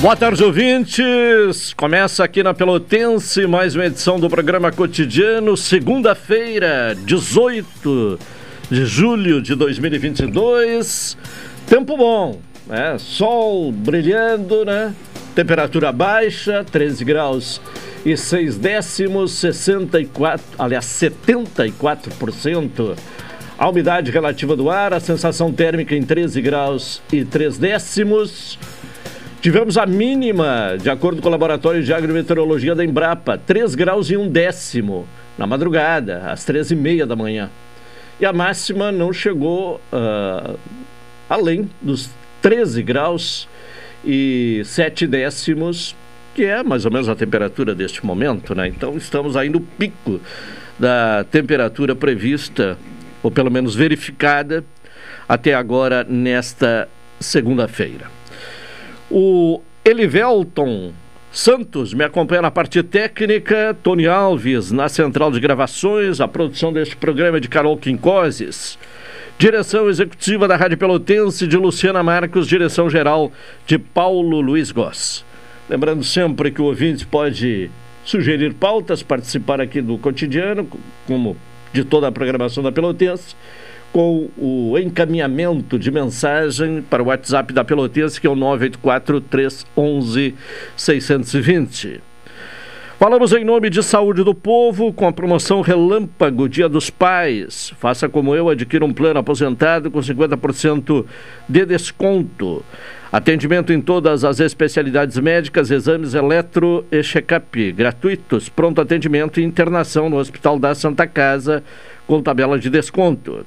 Boa tarde, ouvintes. Começa aqui na Pelotense mais uma edição do programa cotidiano, segunda-feira, 18 de julho de 2022. Tempo bom, né? Sol brilhando, né? Temperatura baixa, 13 graus e 6 décimos, 64, aliás, 74%. A umidade relativa do ar, a sensação térmica em 13 graus e 3 décimos. Tivemos a mínima, de acordo com o Laboratório de Agrometeorologia da Embrapa, 3 graus e 1 décimo na madrugada, às 13 e meia da manhã. E a máxima não chegou uh, além dos 13 graus e 7 décimos, que é mais ou menos a temperatura deste momento, né? Então estamos aí no pico da temperatura prevista, ou pelo menos verificada, até agora nesta segunda-feira. O Elivelton Santos me acompanha na parte técnica, Tony Alves na central de gravações, a produção deste programa é de Carol Quincoses. Direção executiva da Rádio Pelotense de Luciana Marcos, direção geral de Paulo Luiz Goss. Lembrando sempre que o ouvinte pode sugerir pautas, participar aqui do cotidiano, como de toda a programação da Pelotense com o encaminhamento de mensagem para o WhatsApp da Pelotense, que é o 984 311 620. Falamos em nome de Saúde do Povo com a promoção Relâmpago Dia dos Pais. Faça como eu, adquira um plano aposentado com 50% de desconto. Atendimento em todas as especialidades médicas, exames eletro e check-up gratuitos, pronto atendimento e internação no Hospital da Santa Casa com tabela de desconto.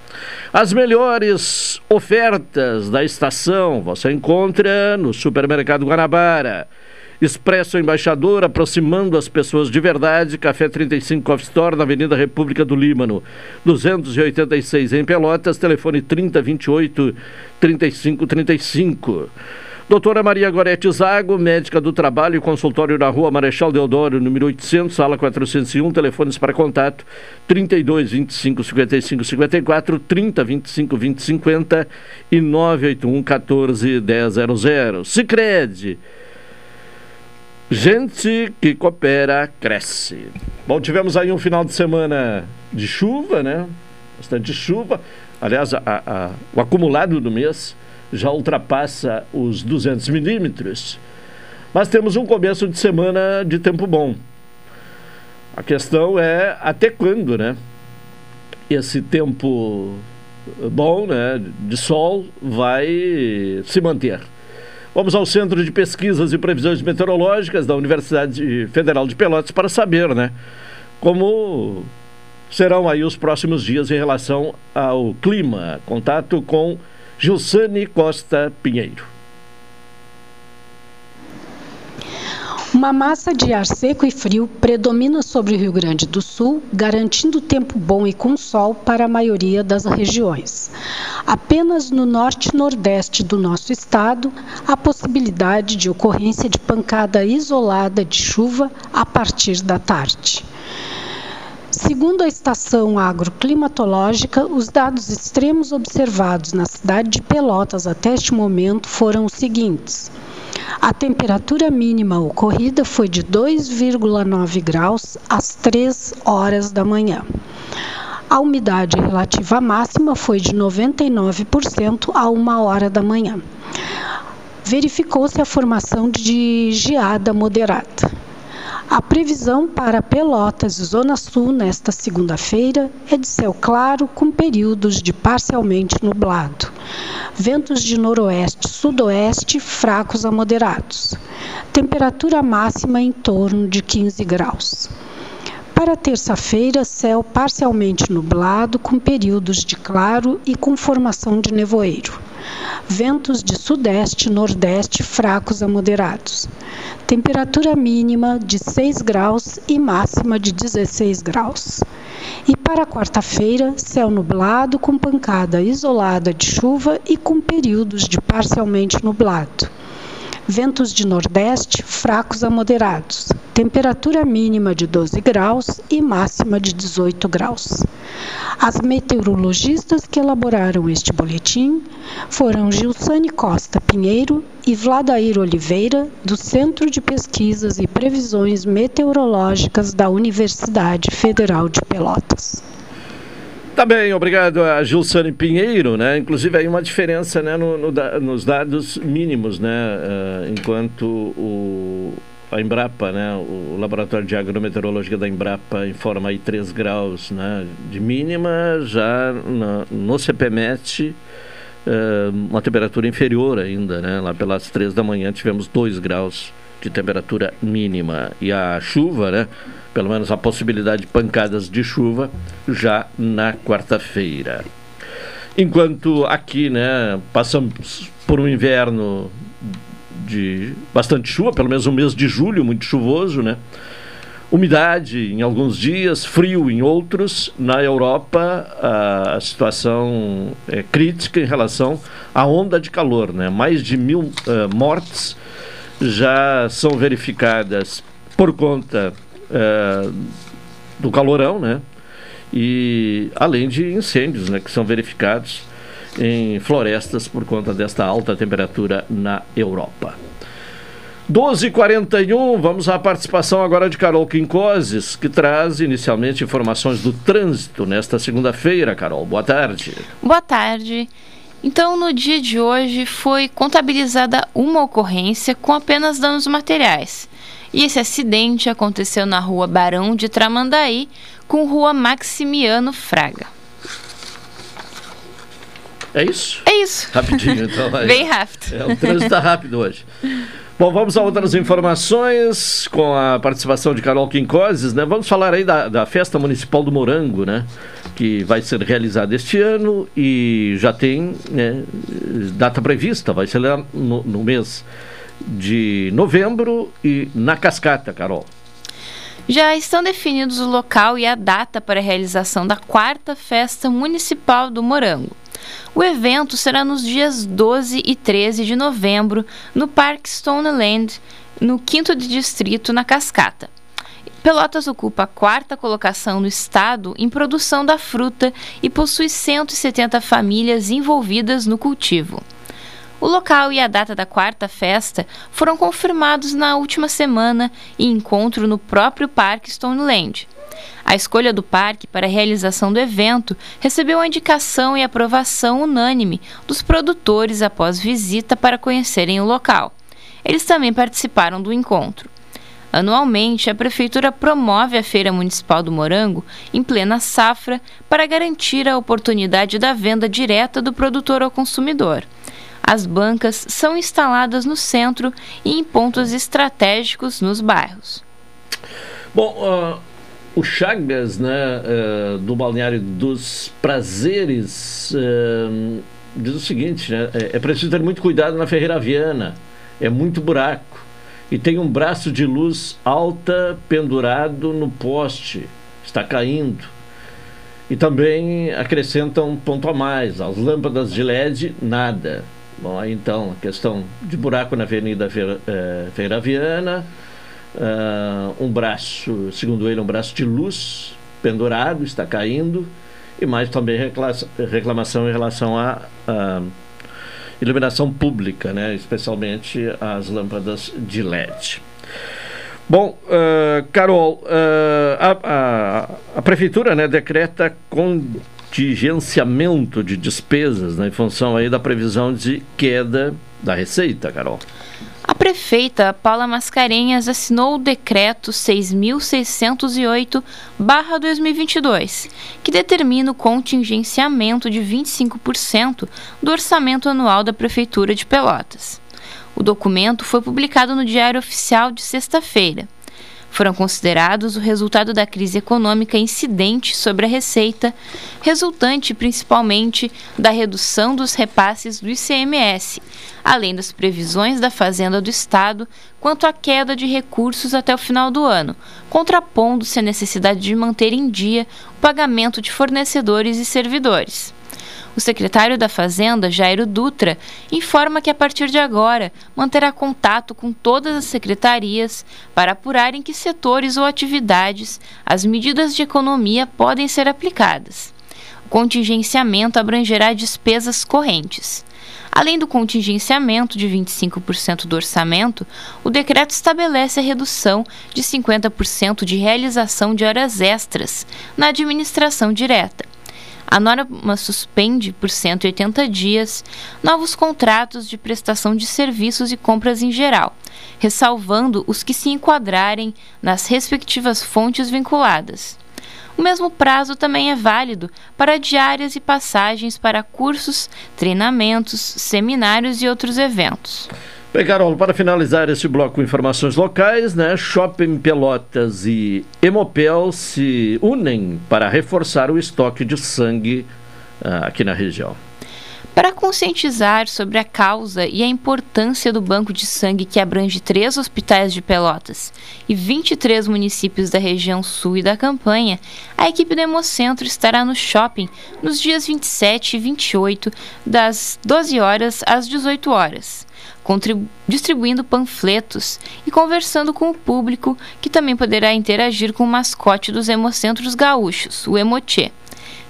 As melhores ofertas da estação você encontra no Supermercado Guanabara. Expresso Embaixador, aproximando as pessoas de verdade. Café 35 Coffee Store, na Avenida República do Líbano, 286 em Pelotas. Telefone 3028 3535. Doutora Maria Gorete Zago, médica do trabalho, consultório na rua Marechal Deodoro, número 800, sala 401, telefones para contato 32 25 55 54, 30 25 20 50 e 981 14 1000. Sicredi. Gente que coopera, cresce. Bom, tivemos aí um final de semana de chuva, né? Bastante chuva. Aliás, a, a, o acumulado do mês já ultrapassa os 200 milímetros. Mas temos um começo de semana de tempo bom. A questão é até quando, né? Esse tempo bom, né, de sol, vai se manter. Vamos ao Centro de Pesquisas e Previsões Meteorológicas da Universidade Federal de Pelotas para saber, né, como serão aí os próximos dias em relação ao clima. Contato com Gilsane Costa Pinheiro. Uma massa de ar seco e frio predomina sobre o Rio Grande do Sul, garantindo tempo bom e com sol para a maioria das regiões. Apenas no norte e nordeste do nosso estado, há possibilidade de ocorrência de pancada isolada de chuva a partir da tarde. Segundo a estação agroclimatológica, os dados extremos observados na cidade de Pelotas até este momento foram os seguintes. A temperatura mínima ocorrida foi de 2,9 graus às 3 horas da manhã. A umidade relativa máxima foi de 99% a 1 hora da manhã. Verificou-se a formação de geada moderada. A previsão para Pelotas Zona Sul nesta segunda-feira é de céu claro com períodos de parcialmente nublado. Ventos de noroeste sudoeste fracos a moderados. Temperatura máxima em torno de 15 graus. Para terça-feira, céu parcialmente nublado, com períodos de claro e com formação de nevoeiro. Ventos de sudeste e nordeste fracos a moderados. Temperatura mínima de 6 graus e máxima de 16 graus. E para quarta-feira, céu nublado com pancada isolada de chuva e com períodos de parcialmente nublado ventos de nordeste fracos a moderados, temperatura mínima de 12 graus e máxima de 18 graus. As meteorologistas que elaboraram este boletim foram Gilsane Costa Pinheiro e Vladair Oliveira, do Centro de Pesquisas e Previsões Meteorológicas da Universidade Federal de Pelotas. Tá bem, obrigado a Gilsane Pinheiro, né? Inclusive aí uma diferença né, no, no, nos dados mínimos, né? Uh, enquanto o, a Embrapa, né? O Laboratório de Agrometeorologia da Embrapa informa aí 3 graus né, de mínima, já no, no CPMET uh, uma temperatura inferior ainda, né? Lá pelas 3 da manhã tivemos 2 graus de temperatura mínima. E a chuva, né? Pelo menos a possibilidade de pancadas de chuva já na quarta-feira. Enquanto aqui, né, passamos por um inverno de bastante chuva, pelo menos o mês de julho, muito chuvoso, né? Umidade em alguns dias, frio em outros. Na Europa, a situação é crítica em relação à onda de calor, né? Mais de mil uh, mortes já são verificadas por conta é, do calorão, né? E além de incêndios, né, que são verificados em florestas por conta desta alta temperatura na Europa. 12h41, vamos à participação agora de Carol Quincoses, que traz inicialmente informações do trânsito nesta segunda-feira. Carol, boa tarde. Boa tarde. Então, no dia de hoje, foi contabilizada uma ocorrência com apenas danos materiais. E esse acidente aconteceu na rua Barão de Tramandaí com rua Maximiano Fraga. É isso? É isso. Rapidinho, então. Bem rápido. É, o trânsito está rápido hoje. Bom, vamos a outras informações com a participação de Carol Quincoses, né? Vamos falar aí da, da Festa Municipal do Morango, né? Que vai ser realizada este ano e já tem né, data prevista, vai ser lá no, no mês de novembro e na Cascata, Carol. Já estão definidos o local e a data para a realização da quarta festa municipal do Morango. O evento será nos dias 12 e 13 de novembro no Parque Stoneland, no 5 Distrito, na Cascata. Pelotas ocupa a quarta colocação no estado em produção da fruta e possui 170 famílias envolvidas no cultivo. O local e a data da quarta festa foram confirmados na última semana em encontro no próprio Parque Stoneland. A escolha do parque para a realização do evento recebeu a indicação e aprovação unânime dos produtores após visita para conhecerem o local. Eles também participaram do encontro. Anualmente, a Prefeitura promove a Feira Municipal do Morango em plena safra para garantir a oportunidade da venda direta do produtor ao consumidor. As bancas são instaladas no centro e em pontos estratégicos nos bairros. Bom, uh, o Chagas, né, uh, do Balneário dos Prazeres, uh, diz o seguinte, né, é, é preciso ter muito cuidado na Ferreira Viana, é muito buraco e tem um braço de luz alta pendurado no poste, está caindo. E também acrescentam um ponto a mais, as lâmpadas de LED, nada. Bom, aí então, a questão de buraco na Avenida é, Feira Viana, uh, um braço, segundo ele, um braço de luz pendurado, está caindo, e mais também reclamação em relação a iluminação pública, né? especialmente as lâmpadas de LED. Bom, uh, Carol, uh, a, a, a, Prefeitura né, decreta contingenciamento de despesas né, em função aí da previsão de queda da receita, Carol. A prefeita Paula Mascarenhas assinou o decreto 6.608-2022, que determina o contingenciamento de 25% do orçamento anual da Prefeitura de Pelotas. O documento foi publicado no Diário Oficial de sexta-feira. Foram considerados o resultado da crise econômica incidente sobre a receita, resultante principalmente da redução dos repasses do ICMS, além das previsões da Fazenda do Estado quanto à queda de recursos até o final do ano, contrapondo-se a necessidade de manter em dia o pagamento de fornecedores e servidores. O secretário da Fazenda, Jairo Dutra, informa que a partir de agora manterá contato com todas as secretarias para apurar em que setores ou atividades as medidas de economia podem ser aplicadas. O contingenciamento abrangerá despesas correntes. Além do contingenciamento de 25% do orçamento, o decreto estabelece a redução de 50% de realização de horas extras na administração direta a norma suspende por 180 dias novos contratos de prestação de serviços e compras em geral, ressalvando os que se enquadrarem nas respectivas fontes vinculadas. O mesmo prazo também é válido para diárias e passagens para cursos, treinamentos, seminários e outros eventos. Bem, Carol, para finalizar este bloco com informações locais, né? Shopping Pelotas e Hemopel se unem para reforçar o estoque de sangue uh, aqui na região. Para conscientizar sobre a causa e a importância do banco de sangue que abrange três hospitais de Pelotas e 23 municípios da região sul e da campanha, a equipe do Hemocentro estará no shopping nos dias 27 e 28, das 12 horas às 18 horas distribuindo panfletos e conversando com o público, que também poderá interagir com o mascote dos hemocentros gaúchos, o Emochê.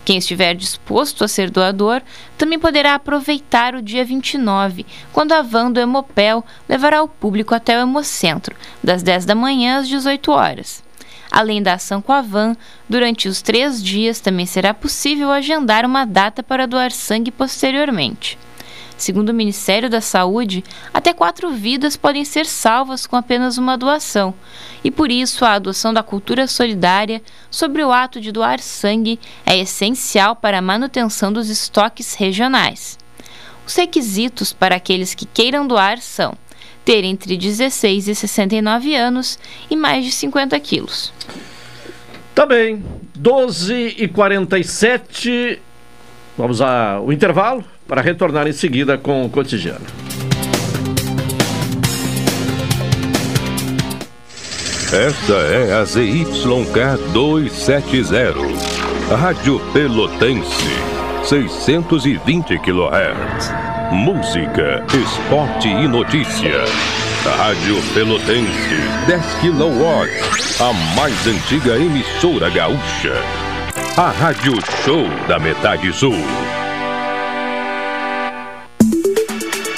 Quem estiver disposto a ser doador também poderá aproveitar o dia 29, quando a van do Hemopel levará o público até o Hemocentro, das 10 da manhã às 18 horas. Além da ação com a van, durante os três dias também será possível agendar uma data para doar sangue posteriormente. Segundo o Ministério da Saúde, até quatro vidas podem ser salvas com apenas uma doação, e por isso a adoção da cultura solidária sobre o ato de doar sangue é essencial para a manutenção dos estoques regionais. Os requisitos para aqueles que queiram doar são ter entre 16 e 69 anos e mais de 50 quilos. Tá bem, 12 e 47 Vamos ao intervalo para retornar em seguida com o cotidiano. Esta é a ZYK 270, Rádio Pelotense, 620 kHz. Música, esporte e notícia. Rádio Pelotense, 10 kW, a mais antiga emissora gaúcha. A Rádio Show da Metade Sul.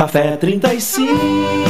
Café 35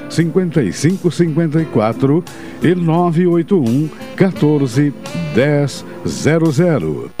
5554 e 981 14 1000.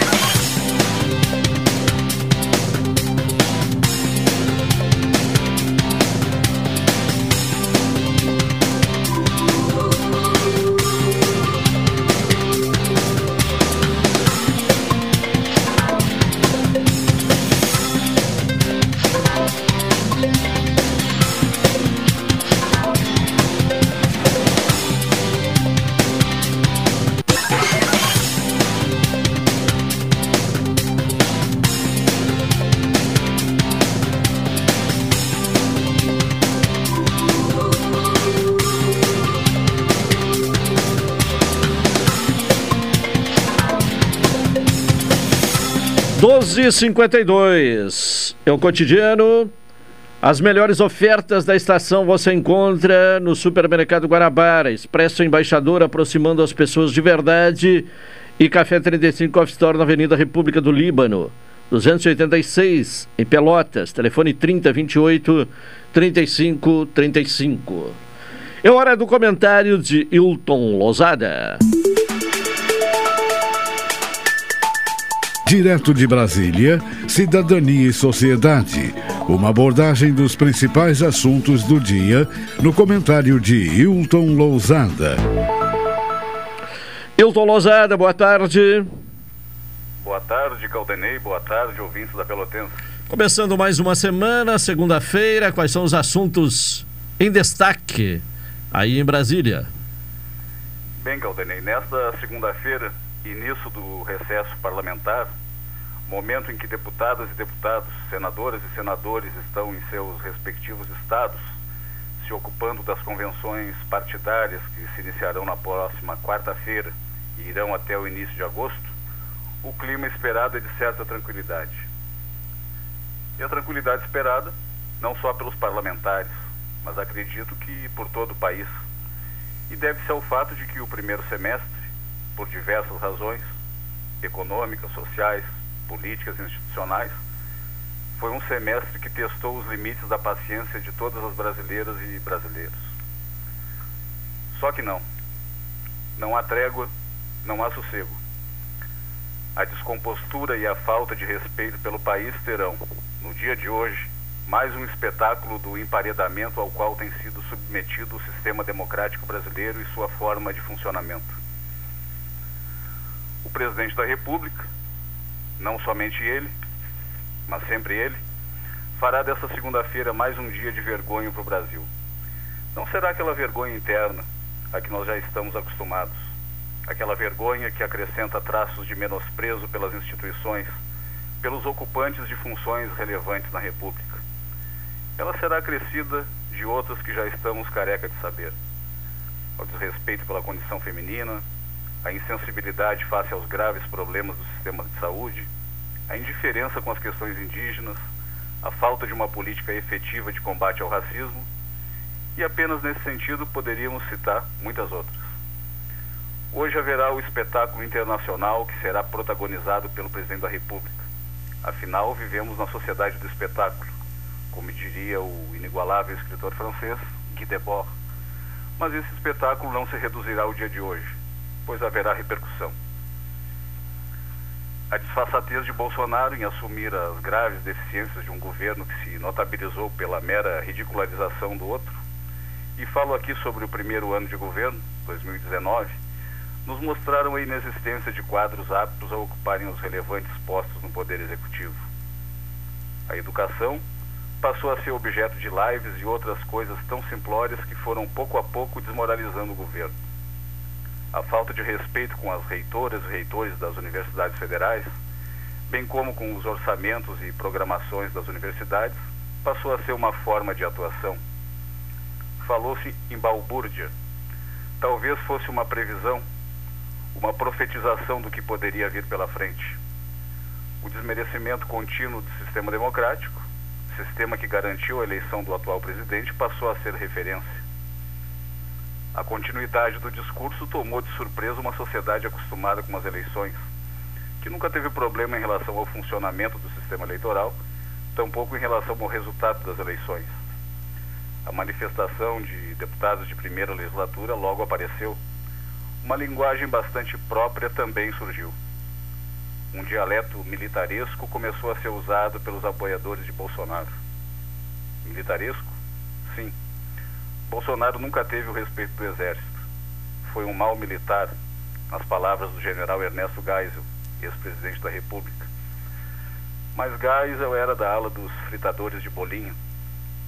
12h52 é o cotidiano. As melhores ofertas da estação você encontra no Supermercado Guarabara, Expresso Embaixador aproximando as pessoas de verdade e Café 35 Off Store na Avenida República do Líbano, 286 em Pelotas, telefone 3028 3535. É hora do comentário de Hilton Lozada. Direto de Brasília, Cidadania e Sociedade. Uma abordagem dos principais assuntos do dia no comentário de Hilton Lousada. Hilton Lousada, boa tarde. Boa tarde, Caldenei. Boa tarde, ouvintes da Pelotense. Começando mais uma semana, segunda-feira, quais são os assuntos em destaque aí em Brasília? Bem, Caldenei, nesta segunda-feira, início do recesso parlamentar, momento em que deputadas e deputados, senadoras e senadores estão em seus respectivos estados, se ocupando das convenções partidárias que se iniciarão na próxima quarta-feira e irão até o início de agosto, o clima esperado é de certa tranquilidade. E a tranquilidade esperada não só pelos parlamentares, mas acredito que por todo o país. E deve-se ao fato de que o primeiro semestre, por diversas razões, econômicas, sociais, políticas institucionais, foi um semestre que testou os limites da paciência de todas as brasileiras e brasileiros. Só que não. Não há trégua, não há sossego. A descompostura e a falta de respeito pelo país terão, no dia de hoje, mais um espetáculo do emparedamento ao qual tem sido submetido o sistema democrático brasileiro e sua forma de funcionamento. O presidente da República, não somente ele, mas sempre ele, fará dessa segunda-feira mais um dia de vergonha para o Brasil. Não será aquela vergonha interna, a que nós já estamos acostumados. Aquela vergonha que acrescenta traços de menosprezo pelas instituições, pelos ocupantes de funções relevantes na República. Ela será acrescida de outras que já estamos careca de saber. O desrespeito pela condição feminina, a insensibilidade face aos graves problemas do sistema de saúde, a indiferença com as questões indígenas, a falta de uma política efetiva de combate ao racismo, e apenas nesse sentido poderíamos citar muitas outras. Hoje haverá o espetáculo internacional que será protagonizado pelo presidente da República. Afinal, vivemos na sociedade do espetáculo, como diria o inigualável escritor francês Guy Debord. Mas esse espetáculo não se reduzirá ao dia de hoje, pois haverá repercussão. A disfarçatez de Bolsonaro em assumir as graves deficiências de um governo que se notabilizou pela mera ridicularização do outro, e falo aqui sobre o primeiro ano de governo, 2019, nos mostraram a inexistência de quadros aptos a ocuparem os relevantes postos no Poder Executivo. A educação passou a ser objeto de lives e outras coisas tão simplórias que foram pouco a pouco desmoralizando o governo a falta de respeito com as reitoras e reitores das universidades federais, bem como com os orçamentos e programações das universidades, passou a ser uma forma de atuação. Falou-se em balbúrdia. Talvez fosse uma previsão, uma profetização do que poderia vir pela frente. O desmerecimento contínuo do sistema democrático, sistema que garantiu a eleição do atual presidente, passou a ser referência. A continuidade do discurso tomou de surpresa uma sociedade acostumada com as eleições, que nunca teve problema em relação ao funcionamento do sistema eleitoral, tampouco em relação ao resultado das eleições. A manifestação de deputados de primeira legislatura logo apareceu. Uma linguagem bastante própria também surgiu. Um dialeto militaresco começou a ser usado pelos apoiadores de Bolsonaro. Militaresco? Sim Bolsonaro nunca teve o respeito do Exército. Foi um mau militar, nas palavras do general Ernesto Geisel, ex-presidente da República. Mas Geisel era da ala dos fritadores de bolinho,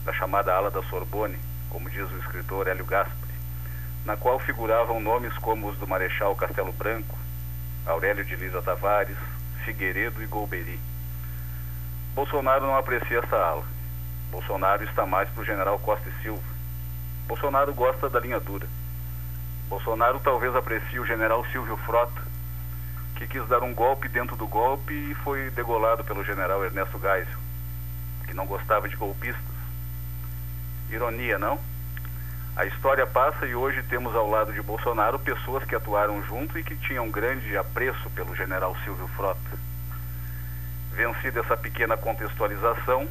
da chamada ala da Sorbonne, como diz o escritor Hélio Gaspari, na qual figuravam nomes como os do Marechal Castelo Branco, Aurélio de Lisa Tavares, Figueiredo e Golbery. Bolsonaro não aprecia essa ala. Bolsonaro está mais para o general Costa e Silva, Bolsonaro gosta da linha dura. Bolsonaro talvez aprecie o general Silvio Frota, que quis dar um golpe dentro do golpe e foi degolado pelo general Ernesto Geisel, que não gostava de golpistas. Ironia, não? A história passa e hoje temos ao lado de Bolsonaro pessoas que atuaram junto e que tinham grande apreço pelo general Silvio Frota. Vencida essa pequena contextualização,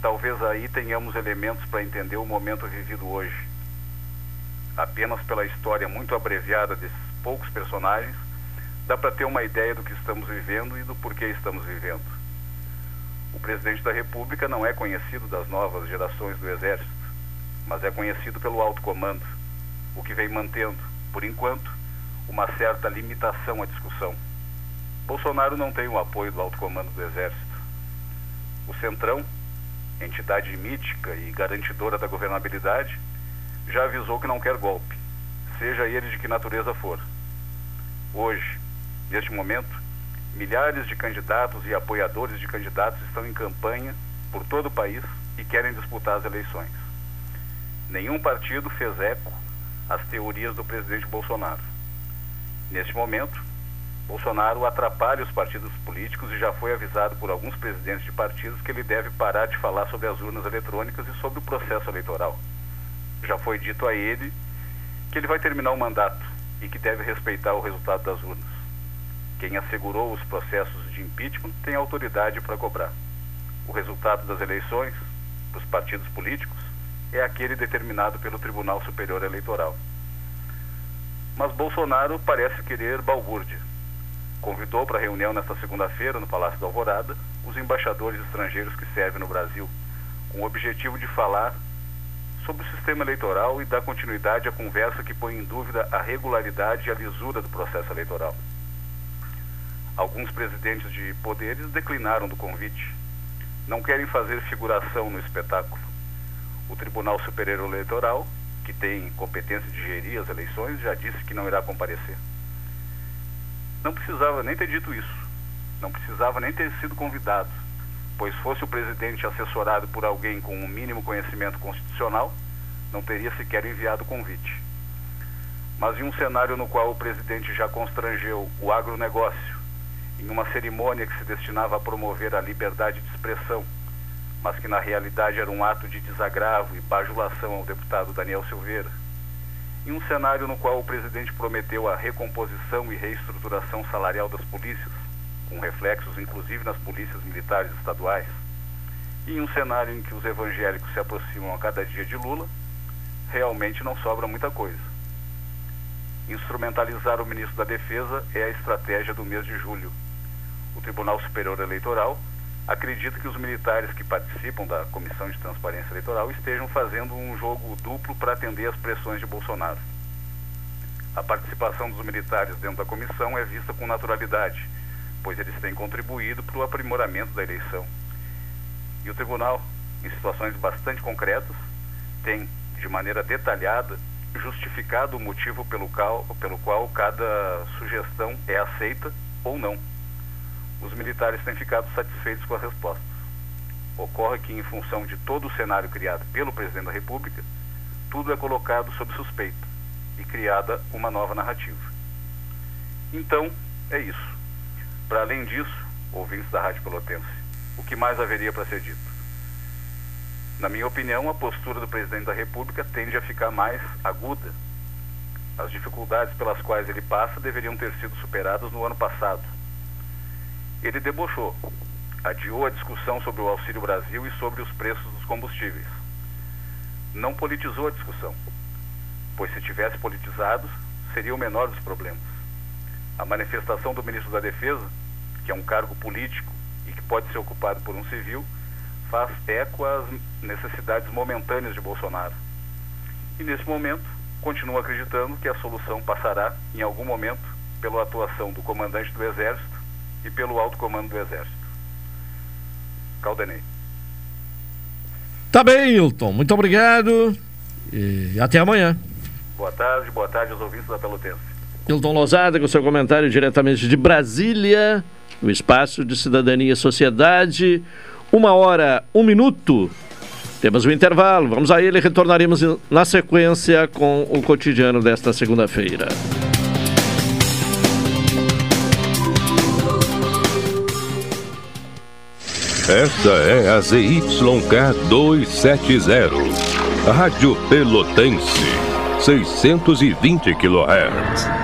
talvez aí tenhamos elementos para entender o momento vivido hoje apenas pela história muito abreviada desses poucos personagens, dá para ter uma ideia do que estamos vivendo e do porquê estamos vivendo. O presidente da República não é conhecido das novas gerações do Exército, mas é conhecido pelo alto comando, o que vem mantendo, por enquanto, uma certa limitação à discussão. Bolsonaro não tem o apoio do alto comando do Exército. O Centrão, entidade mítica e garantidora da governabilidade, já avisou que não quer golpe, seja ele de que natureza for. Hoje, neste momento, milhares de candidatos e apoiadores de candidatos estão em campanha por todo o país e querem disputar as eleições. Nenhum partido fez eco às teorias do presidente Bolsonaro. Neste momento, Bolsonaro atrapalha os partidos políticos e já foi avisado por alguns presidentes de partidos que ele deve parar de falar sobre as urnas eletrônicas e sobre o processo eleitoral já foi dito a ele que ele vai terminar o mandato e que deve respeitar o resultado das urnas. Quem assegurou os processos de impeachment tem autoridade para cobrar. O resultado das eleições, dos partidos políticos, é aquele determinado pelo Tribunal Superior Eleitoral. Mas Bolsonaro parece querer balbúrdia. Convidou para reunião nesta segunda-feira, no Palácio da Alvorada, os embaixadores estrangeiros que servem no Brasil, com o objetivo de falar sobre o sistema eleitoral e dar continuidade à conversa que põe em dúvida a regularidade e a lisura do processo eleitoral. Alguns presidentes de poderes declinaram do convite. Não querem fazer figuração no espetáculo. O Tribunal Superior Eleitoral que tem competência de gerir as eleições, já disse que não irá comparecer. Não precisava nem ter dito isso. Não precisava nem ter sido convidado, pois fosse o presidente assessorado por alguém com um mínimo conhecimento constitucional, não teria sequer enviado o convite. Mas em um cenário no qual o presidente já constrangeu o agronegócio, em uma cerimônia que se destinava a promover a liberdade de expressão, mas que na realidade era um ato de desagravo e bajulação ao deputado Daniel Silveira, em um cenário no qual o presidente prometeu a recomposição e reestruturação salarial das polícias, com reflexos inclusive nas polícias militares estaduais, e em um cenário em que os evangélicos se aproximam a cada dia de Lula, realmente não sobra muita coisa. Instrumentalizar o ministro da Defesa é a estratégia do mês de julho. O Tribunal Superior Eleitoral acredita que os militares que participam da Comissão de Transparência Eleitoral estejam fazendo um jogo duplo para atender às pressões de Bolsonaro. A participação dos militares dentro da comissão é vista com naturalidade, pois eles têm contribuído para o aprimoramento da eleição. E o tribunal, em situações bastante concretas, tem, de maneira detalhada, justificado o motivo pelo qual, pelo qual cada sugestão é aceita ou não os militares têm ficado satisfeitos com as respostas. Ocorre que, em função de todo o cenário criado pelo presidente da República, tudo é colocado sob suspeita e criada uma nova narrativa. Então, é isso. Para além disso, ouvintes da Rádio Pelotense, o que mais haveria para ser dito? Na minha opinião, a postura do presidente da República tende a ficar mais aguda. As dificuldades pelas quais ele passa deveriam ter sido superadas no ano passado, ele debochou, adiou a discussão sobre o Auxílio Brasil e sobre os preços dos combustíveis. Não politizou a discussão, pois se tivesse politizado, seria o menor dos problemas. A manifestação do ministro da Defesa, que é um cargo político e que pode ser ocupado por um civil, faz eco às necessidades momentâneas de Bolsonaro. E nesse momento, continua acreditando que a solução passará, em algum momento, pela atuação do comandante do Exército e pelo alto comando do Exército. Caldenei. Tá bem, Hilton. Muito obrigado e até amanhã. Boa tarde, boa tarde aos ouvintes da Pelotense. Hilton Lozada com seu comentário diretamente de Brasília, no Espaço de Cidadania e Sociedade. Uma hora, um minuto. Temos um intervalo. Vamos a ele e retornaremos na sequência com o cotidiano desta segunda-feira. Esta é a ZYK 270, Rádio Pelotense, 620 kHz.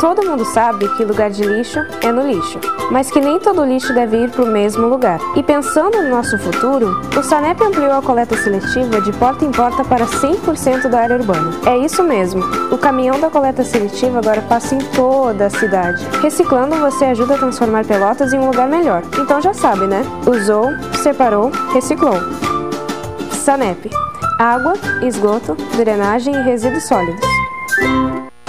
Todo mundo sabe que lugar de lixo é no lixo, mas que nem todo lixo deve ir para o mesmo lugar. E pensando no nosso futuro, o Sanep ampliou a coleta seletiva de porta em porta para 100% da área urbana. É isso mesmo, o caminhão da coleta seletiva agora passa em toda a cidade. Reciclando, você ajuda a transformar Pelotas em um lugar melhor. Então já sabe, né? Usou, separou, reciclou. Sanep. Água, esgoto, drenagem e resíduos sólidos.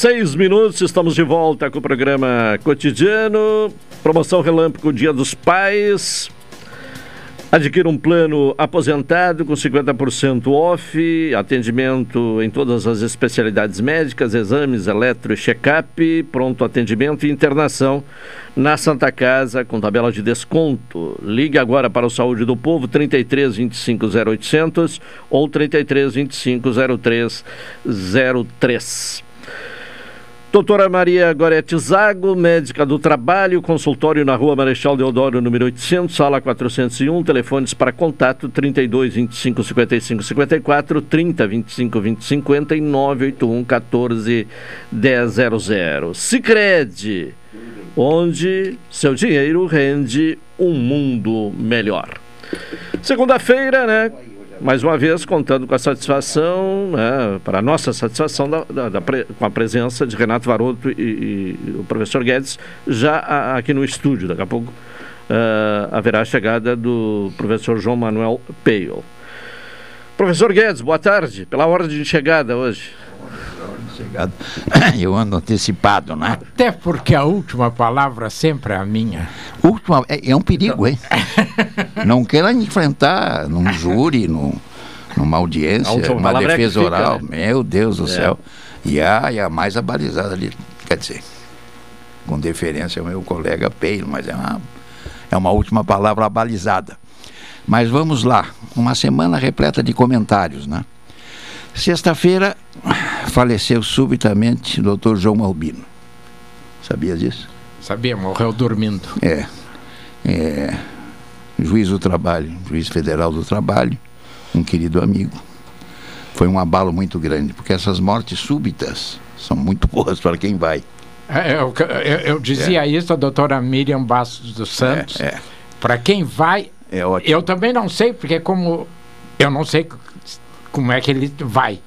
Seis minutos, estamos de volta com o programa cotidiano. Promoção Relâmpago Dia dos Pais. Adquira um plano aposentado com 50% off, atendimento em todas as especialidades médicas, exames, eletro check-up, pronto atendimento e internação na Santa Casa com tabela de desconto. Ligue agora para o Saúde do Povo 33 25 0800 ou 33 25 03 03. Doutora Maria Gorete Zago, médica do trabalho, consultório na rua Marechal Deodoro, número 800, sala 401, telefones para contato 32 25 55 54, 30 25 20 50 e 981 14 100. Sicredi, onde seu dinheiro rende um mundo melhor. Segunda-feira, né? Mais uma vez contando com a satisfação, né, para a nossa satisfação, da, da, da com a presença de Renato Varoto e, e o professor Guedes já a, aqui no estúdio. Daqui a pouco uh, haverá a chegada do professor João Manuel Peio. Professor Guedes, boa tarde, pela ordem de chegada hoje. Chegado. Eu ando antecipado, né? Até porque a última palavra sempre é a minha. Última, é, é um perigo, hein? Não queira enfrentar num júri, num, numa audiência, numa defesa é oral. Fica, né? Meu Deus do é. céu. E a, e a mais abalizada ali, quer dizer, com deferência ao meu colega Peilo, mas é uma, é uma última palavra abalizada. Mas vamos lá, uma semana repleta de comentários, né? Sexta-feira faleceu subitamente o doutor João Albino. Sabia disso? Sabia, morreu dormindo. É. é juiz do trabalho, juiz federal do trabalho, um querido amigo. Foi um abalo muito grande, porque essas mortes súbitas são muito boas para quem vai. É, eu, eu, eu, dizia é. isso a doutora Miriam Bastos dos Santos. É, é. para quem vai, é ótimo. eu também não sei, porque como eu não sei como é que ele vai.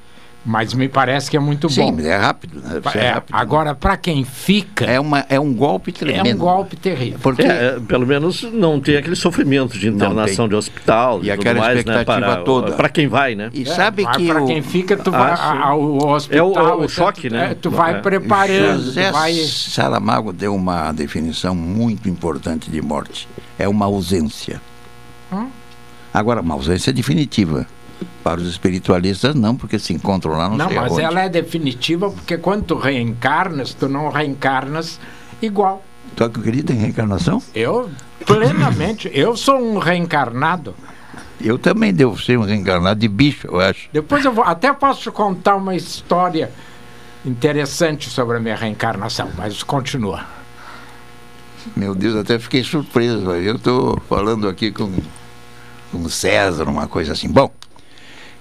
Mas me parece que é muito Sim, bom. Sim, é rápido. Né? É, é rápido. Agora, para quem fica. É, uma, é um golpe tremendo. É um golpe terrível. Porque é, pelo menos não tem aquele sofrimento de internação de hospital e, e aquela mais, expectativa né, para, toda. Para quem vai, né? E sabe que. Para quem fica, tu vai. A, a, o hospital. É o, o choque, tu, né? tu vai preparando. José tu vai... Saramago deu uma definição muito importante de morte. É uma ausência. Hum? Agora, uma ausência definitiva. Para os espiritualistas, não, porque se encontram lá, não, não mas aonde. ela é definitiva porque quando tu reencarnas, tu não reencarnas igual. Tu acredita em reencarnação? Eu, plenamente. eu sou um reencarnado. Eu também devo ser um reencarnado de bicho, eu acho. Depois eu vou, até posso te contar uma história interessante sobre a minha reencarnação, mas continua. Meu Deus, até fiquei surpreso. Eu estou falando aqui com, com César, uma coisa assim. Bom,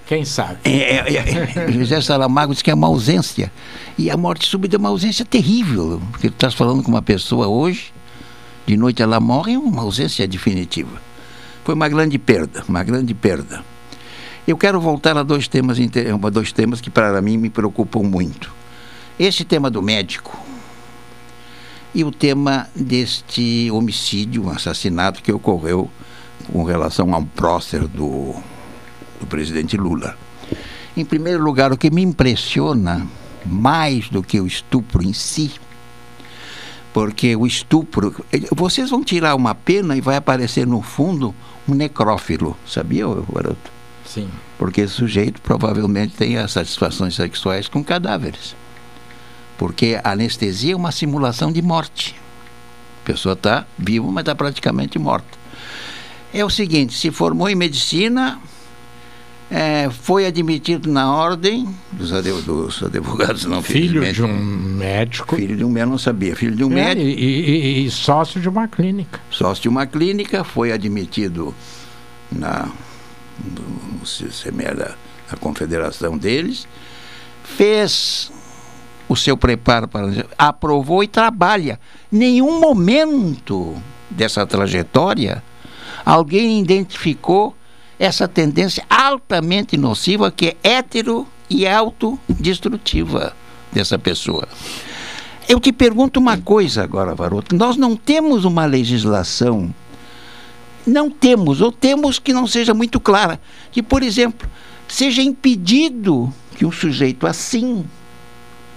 quem sabe? É, é, é, José Saramago diz que é uma ausência. E a morte súbita é uma ausência terrível. Porque tu estás falando com uma pessoa hoje, de noite ela morre, é uma ausência definitiva. Foi uma grande perda, uma grande perda. Eu quero voltar a dois temas, dois temas que para mim me preocupam muito. Esse tema do médico e o tema deste homicídio, um assassinato que ocorreu com relação a um prócer do do presidente Lula. Em primeiro lugar, o que me impressiona mais do que o estupro em si, porque o estupro, vocês vão tirar uma pena e vai aparecer no fundo um necrófilo, sabia, garoto? Sim. Porque esse sujeito provavelmente tem as satisfações sexuais com cadáveres. Porque a anestesia é uma simulação de morte. A pessoa está viva, mas está praticamente morta. É o seguinte: se formou em medicina, é, foi admitido na ordem dos, dos advogados, não Filho de um médico. Filho de um médico, não sabia. Filho de um é, médico. E, e, e, sócio de uma clínica. Sócio de uma clínica, foi admitido na, no, CME da, da confederação deles, fez o seu preparo para. aprovou e trabalha. Nenhum momento dessa trajetória alguém identificou essa tendência altamente nociva que é hétero e autodestrutiva dessa pessoa. Eu te pergunto uma coisa agora, Varoto. Nós não temos uma legislação, não temos, ou temos que não seja muito clara, que, por exemplo, seja impedido que um sujeito assim,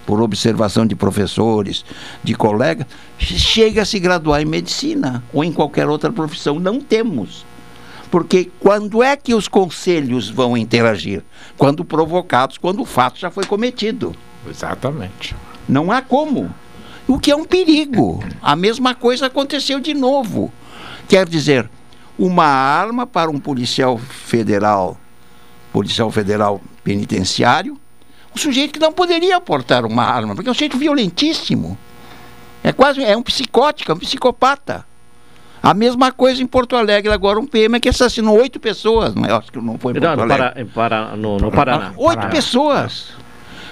por observação de professores, de colegas, chegue a se graduar em medicina ou em qualquer outra profissão. Não temos. Porque quando é que os conselhos vão interagir? Quando provocados, quando o fato já foi cometido. Exatamente. Não há como. O que é um perigo. A mesma coisa aconteceu de novo. Quer dizer, uma arma para um policial federal, policial federal penitenciário, um sujeito que não poderia portar uma arma, porque é um sujeito violentíssimo. É quase é um psicótico, é um psicopata. A mesma coisa em Porto Alegre, agora um PM que assassinou oito pessoas, não é? Acho que não foi em Porto não, Alegre. No, para, no, no Paraná. Oito Paraná. pessoas.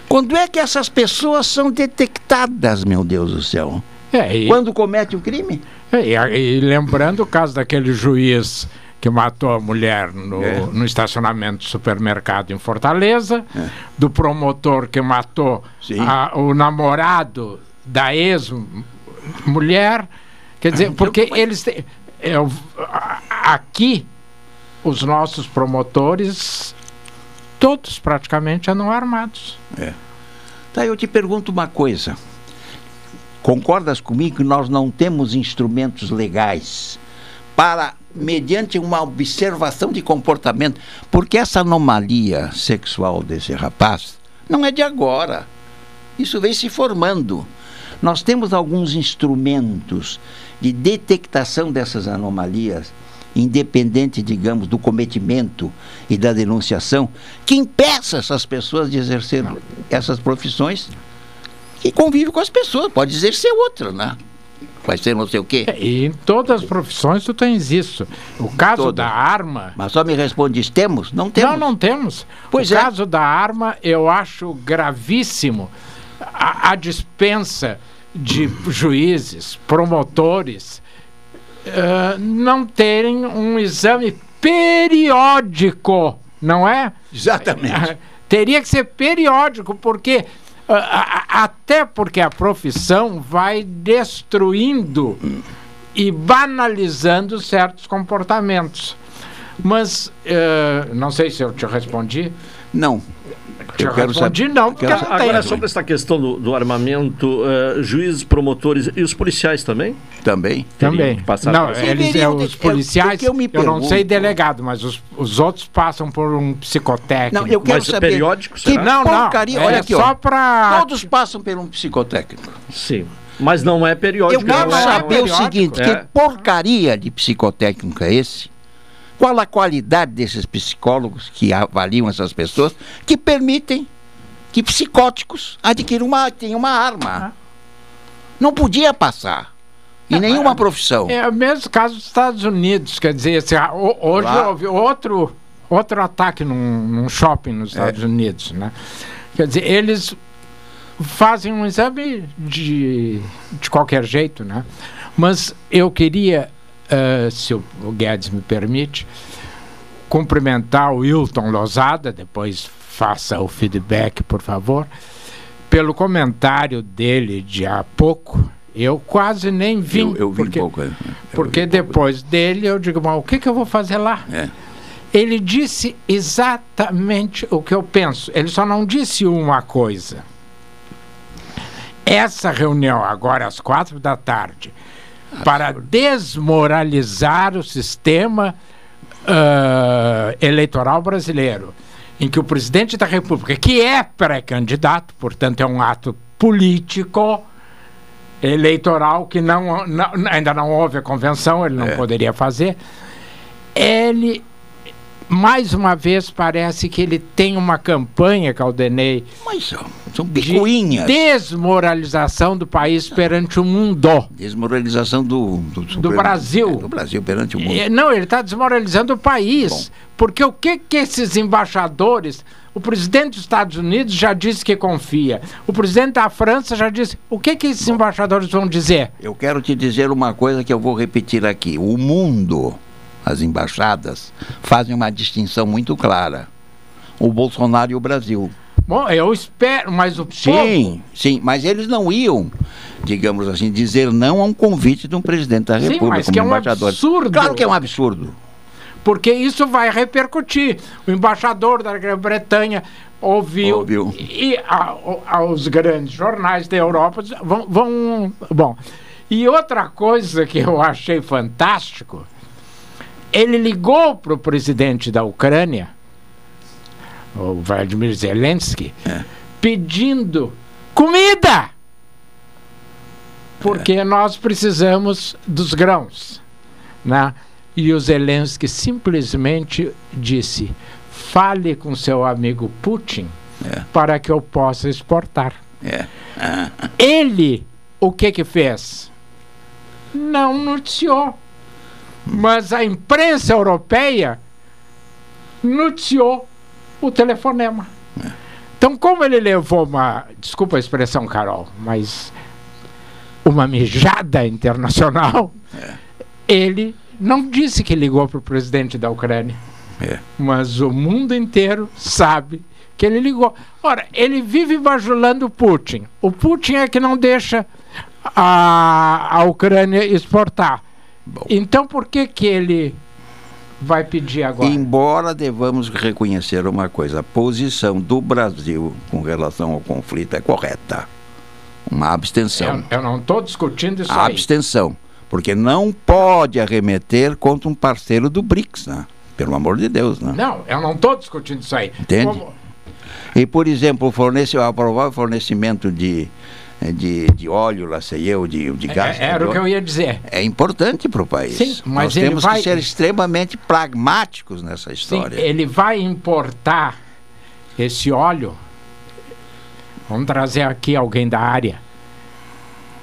Quando é que essas pessoas são detectadas, meu Deus do céu? É, e, Quando comete o crime? É, e, e, lembrando o caso daquele juiz que matou a mulher no, é. no estacionamento do supermercado em Fortaleza, é. do promotor que matou a, o namorado da ex-mulher. Quer dizer, porque eles têm, eu, aqui os nossos promotores todos praticamente andam armados. É. Tá, eu te pergunto uma coisa. Concordas comigo que nós não temos instrumentos legais para, mediante uma observação de comportamento, porque essa anomalia sexual desse rapaz não é de agora. Isso vem se formando. Nós temos alguns instrumentos de detectação dessas anomalias, independente, digamos, do cometimento e da denunciação, que impeça essas pessoas de exercer essas profissões e convive com as pessoas. Pode exercer outra, né? Vai ser não sei o quê. É, e em todas as profissões tu tens isso. O caso Todas. da arma. Mas só me responde: temos? Não temos. Não, não temos. Pois o é. caso da arma eu acho gravíssimo. A, a dispensa de juízes, promotores, uh, não terem um exame periódico, não é? Exatamente. Teria que ser periódico, porque até porque a profissão vai destruindo e banalizando certos comportamentos. Mas uh, não sei se eu te respondi. Não. Eu, eu quero saber. Não, quero... Agora, sobre essa questão do, do armamento, uh, juízes, promotores e os policiais também? Também. Também. Não, eles, é, os policiais, eu, eu, eu, não sei delegado, mas os, os outros passam por um psicotécnico. Não, eu quero mas saber. periódico, será? Que não, não. Porcaria, olha é aqui, só para Todos passam por um psicotécnico. Sim. Mas não é periódico. Eu quero não é saber é o seguinte, é. que porcaria de psicotécnico é esse? Qual a qualidade desses psicólogos que avaliam essas pessoas que permitem que psicóticos adquiram uma, tenham uma arma? Não podia passar. Em nenhuma profissão. É o mesmo caso dos Estados Unidos. Quer dizer, assim, hoje Lá. houve outro, outro ataque num, num shopping nos Estados é. Unidos. Né? Quer dizer, eles fazem um exame de, de qualquer jeito, né? Mas eu queria uh, se o, o Guedes me permite, cumprimentar o Wilton Lozada, depois faça o feedback, por favor, pelo comentário dele de há pouco. Eu quase nem vim. Eu, eu vi porque, pouco. É. Eu porque vi depois pouco. dele eu digo, mas o que, que eu vou fazer lá? É. Ele disse exatamente o que eu penso. Ele só não disse uma coisa. Essa reunião, agora às quatro da tarde, para desmoralizar o sistema uh, eleitoral brasileiro, em que o presidente da República, que é pré-candidato, portanto é um ato político eleitoral que não, não, ainda não houve a convenção, ele não é. poderia fazer, ele mais uma vez parece que ele tem uma campanha, Caldenei. Mas são, são picuinhas. De desmoralização do país perante o mundo. Desmoralização do, do, do Brasil. É, do Brasil perante o mundo. É, não, ele está desmoralizando o país. Bom. Porque o que, que esses embaixadores. O presidente dos Estados Unidos já disse que confia. O presidente da França já disse. O que, que esses Bom, embaixadores vão dizer? Eu quero te dizer uma coisa que eu vou repetir aqui. O mundo as embaixadas, fazem uma distinção muito clara. O Bolsonaro e o Brasil. Bom, eu espero, mas o Sim, povo... sim, mas eles não iam, digamos assim, dizer não a um convite de um presidente da República sim, mas como que é um embaixador. absurdo. Claro que é um absurdo. Porque isso vai repercutir. O embaixador da Grã-Bretanha ouviu, ouviu. e a, a, os grandes jornais da Europa vão, vão. Bom, e outra coisa que eu achei fantástico ele ligou para o presidente da Ucrânia, o Vladimir Zelensky, é. pedindo comida! Porque é. nós precisamos dos grãos. Né? E o Zelensky simplesmente disse: fale com seu amigo Putin é. para que eu possa exportar. É. Ele, o que que fez? Não noticiou. Mas a imprensa europeia noticiou o telefonema. É. Então, como ele levou uma, desculpa a expressão, Carol, mas uma mijada internacional, é. ele não disse que ligou para o presidente da Ucrânia. É. Mas o mundo inteiro sabe que ele ligou. Ora, ele vive bajulando o Putin. O Putin é que não deixa a, a Ucrânia exportar. Bom. Então por que que ele vai pedir agora? Embora devamos reconhecer uma coisa, a posição do Brasil com relação ao conflito é correta. Uma abstenção. Eu, eu não estou discutindo isso a aí. Abstenção. Porque não pode arremeter contra um parceiro do BRICS, né? Pelo amor de Deus, né? Não, eu não estou discutindo isso aí. Entende? Como... E, por exemplo, fornece, o provável fornecimento de de, de óleo, lá sei eu, de, de é, gás. É, era o que eu ia dizer. É importante para o país. Sim, mas Nós temos vai... que ser extremamente pragmáticos nessa história. Sim, ele vai importar esse óleo. Vamos trazer aqui alguém da área.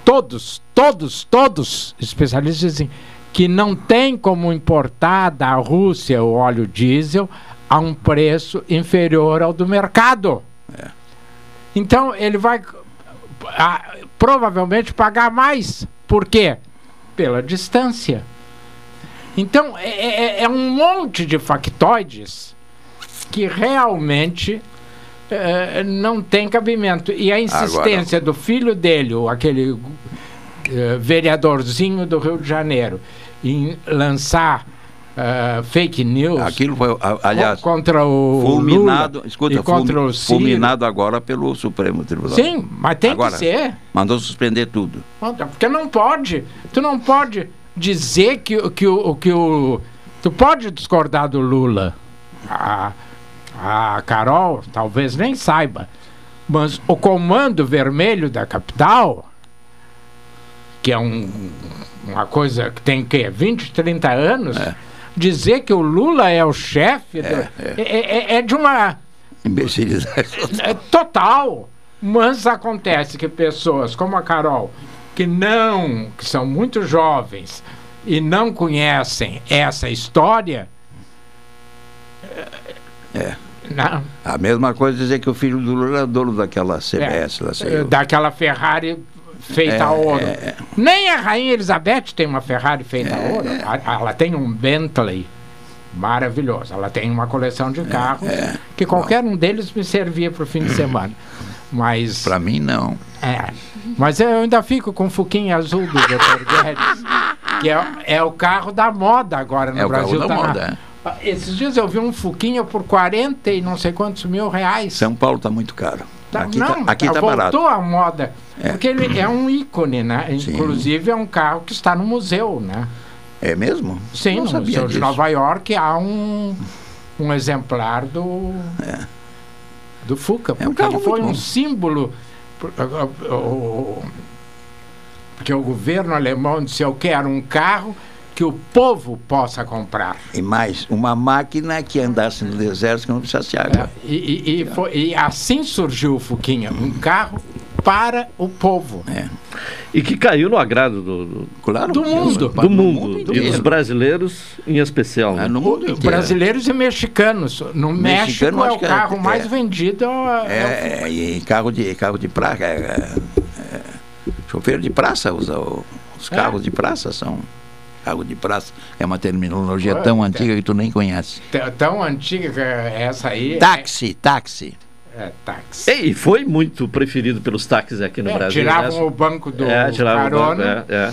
Todos, todos, todos especialistas dizem que não tem como importar da Rússia o óleo diesel a um preço inferior ao do mercado. É. Então ele vai a, provavelmente pagar mais. Por quê? Pela distância. Então, é, é, é um monte de factoides que realmente uh, não tem cabimento. E a insistência Agora... do filho dele, aquele uh, vereadorzinho do Rio de Janeiro, em lançar uh, fake news. Aquilo foi, aliás, contra o fulminado, Lula escuta, e contra o Ciro. fulminado agora pelo Supremo Tribunal. Sim, mas tem agora, que ser. Mandou suspender tudo. Porque não pode. Tu não pode dizer que, que, o, que o. Tu pode discordar do Lula. A, a Carol talvez nem saiba. Mas o Comando Vermelho da capital, que é um, uma coisa que tem que 20, 30 anos, é dizer que o Lula é o chefe é, do, é. é. É, é, de uma imbecilidade é total. Mas acontece que pessoas como a Carol, que não, que são muito jovens e não conhecem essa história. É. Não. A mesma coisa dizer que o filho do Lula é dono daquela CBS. É, daquela Ferrari feita é, a ouro. É, Nem a Rainha Elizabeth tem uma Ferrari feita a é. ouro. Ela tem um Bentley maravilhoso. Ela tem uma coleção de carros é, que qualquer um deles me servia para o fim de semana. Mas. Para mim, não. É. Mas eu ainda fico com o Fuquinho Azul do Dr. Guedes, que é, é o carro da moda agora no é Brasil. O carro da tá moda, na... Esses dias eu vi um Fuquinho por 40 e não sei quantos mil reais. São Paulo está muito caro. Tá, aqui não, tá, aqui tá voltou barato. a moda. É. Porque ele é um ícone, né? Sim. Inclusive é um carro que está no museu, né? É mesmo? Sim, não no Museu disso. de Nova York há um, um exemplar do, é. do Fuca. É um carro ele foi um símbolo. Porque o governo alemão disse: Eu quero um carro que o povo possa comprar. E mais, uma máquina que andasse no deserto que não precisasse água. É, e, e, e, foi, e, assim surgiu o Fuquinha, um carro para o povo. É. E que caiu no agrado do, do, claro, do mundo. Do, do mundo. mundo e dos brasileiros em especial. Né? É, no mundo brasileiros e mexicanos. No Mexicano, México é o carro é, mais vendido. É, é, e carro de, carro de praça. É, é, chofer de praça usa o, os carros de praça são carro de praça. É uma terminologia tão antiga que tu nem conhece. Tão antiga que essa aí. Táxi, táxi. É, táxi. E foi muito preferido pelos táxis aqui no é, Brasil. Tiravam né? o banco do é, carona. O banco, é, é.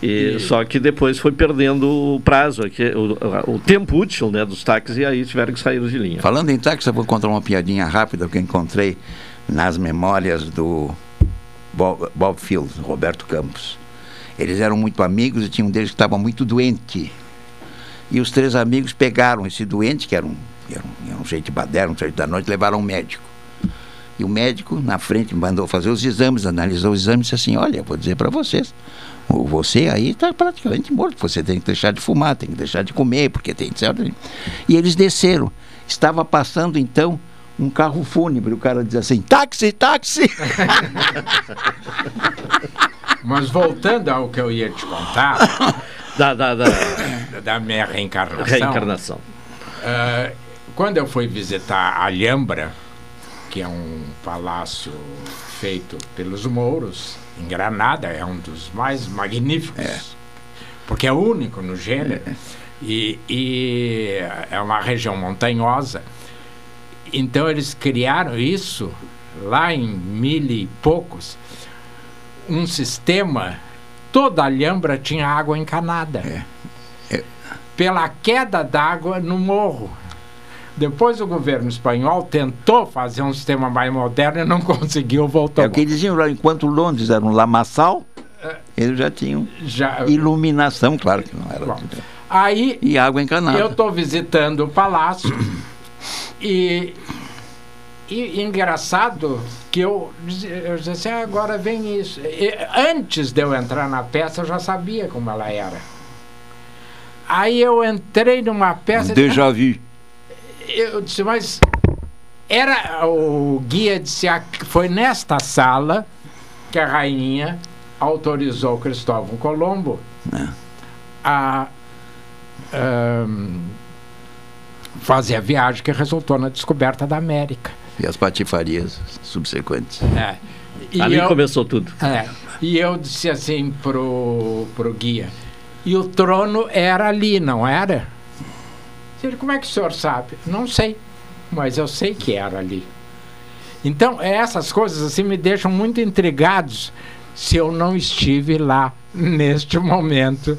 E, e, Só que depois foi perdendo o prazo, aqui, o, o, tempo útil né, dos táxis, e aí tiveram que sair de linha. Falando em táxi, eu vou contar uma piadinha rápida que eu encontrei nas memórias do Bob, Bob Field, Roberto Campos. Eles eram muito amigos e tinha um deles que estava muito doente. E os três amigos pegaram esse doente, que era um, era um, era um jeito de baderna, um jeito da noite, levaram ao médico. E o médico, na frente, mandou fazer os exames, analisou os exames e disse assim: Olha, vou dizer para vocês, você aí está praticamente morto, você tem que deixar de fumar, tem que deixar de comer, porque tem certo. E eles desceram. Estava passando então um carro fúnebre. O cara diz assim: táxi, táxi! Mas voltando ao que eu ia te contar, da, da, da, da minha reencarnação. reencarnação. Uh, quando eu fui visitar a Alhambra, que é um palácio feito pelos mouros, em Granada, é um dos mais magníficos, é. porque é único no gênero, é. E, e é uma região montanhosa. Então eles criaram isso lá em mil e poucos um sistema, toda a Alhambra tinha água encanada. É. É. Pela queda d'água no morro. Depois o governo espanhol tentou fazer um sistema mais moderno e não conseguiu voltar. É o que diziam lá, enquanto Londres era um lamaçal, é. eles já tinham já, iluminação, claro que não era. Bom, aí, e água encanada. Eu estou visitando o palácio e e, engraçado que eu, eu disse assim, ah, agora vem isso. E, antes de eu entrar na peça, eu já sabia como ela era. Aí eu entrei numa peça. Déjà vu. Eu disse, mas era o guia disse foi nesta sala que a rainha autorizou Cristóvão Colombo é. a um, fazer a viagem que resultou na descoberta da América e as patifarias subsequentes. É. E Ali eu, começou tudo. É. E eu disse assim pro, pro guia, e o trono era ali, não era? Ele, como é que o senhor sabe? Não sei, mas eu sei que era ali. Então, essas coisas assim me deixam muito intrigados se eu não estive lá neste momento,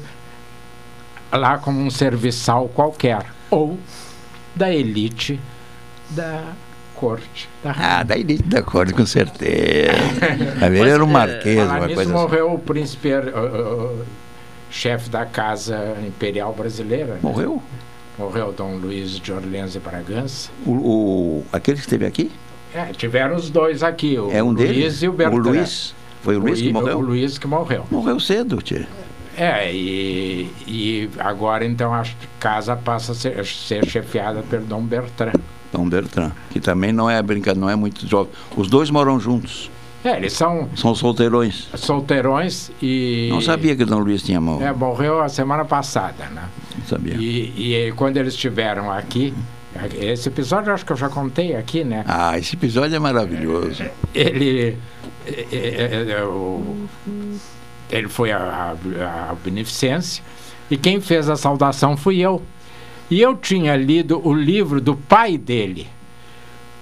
lá como um serviçal qualquer, ou da elite da corte. Da ah, da elite da corte, com certeza. Ele era um é, marquês, uma coisa assim. morreu o príncipe, uh, uh, chefe da casa imperial brasileira. Né? Morreu? Né? Morreu Dom Luiz de Orleans e Bragança. O, o, aquele que esteve aqui? É, tiveram os dois aqui, o é um Luiz deles? e o Bertrand. O Luiz? Foi o Luiz o, que morreu? O Luiz que morreu. Morreu cedo, tia. É, e, e agora então a casa passa a ser, a ser chefiada pelo Dom Bertrand. Dom Bertrand, que também não é brincadeira, não é muito jovem. Os dois moram juntos. É, eles são. São solteirões. Solteirões e. Não sabia que Dom Luiz tinha morrido. É, morreu a semana passada, né? Não sabia. E, e quando eles estiveram aqui, esse episódio eu acho que eu já contei aqui, né? Ah, esse episódio é maravilhoso. Ele. É, é, é, ele foi a, a, a beneficência e quem fez a saudação fui eu. E eu tinha lido o livro do pai dele.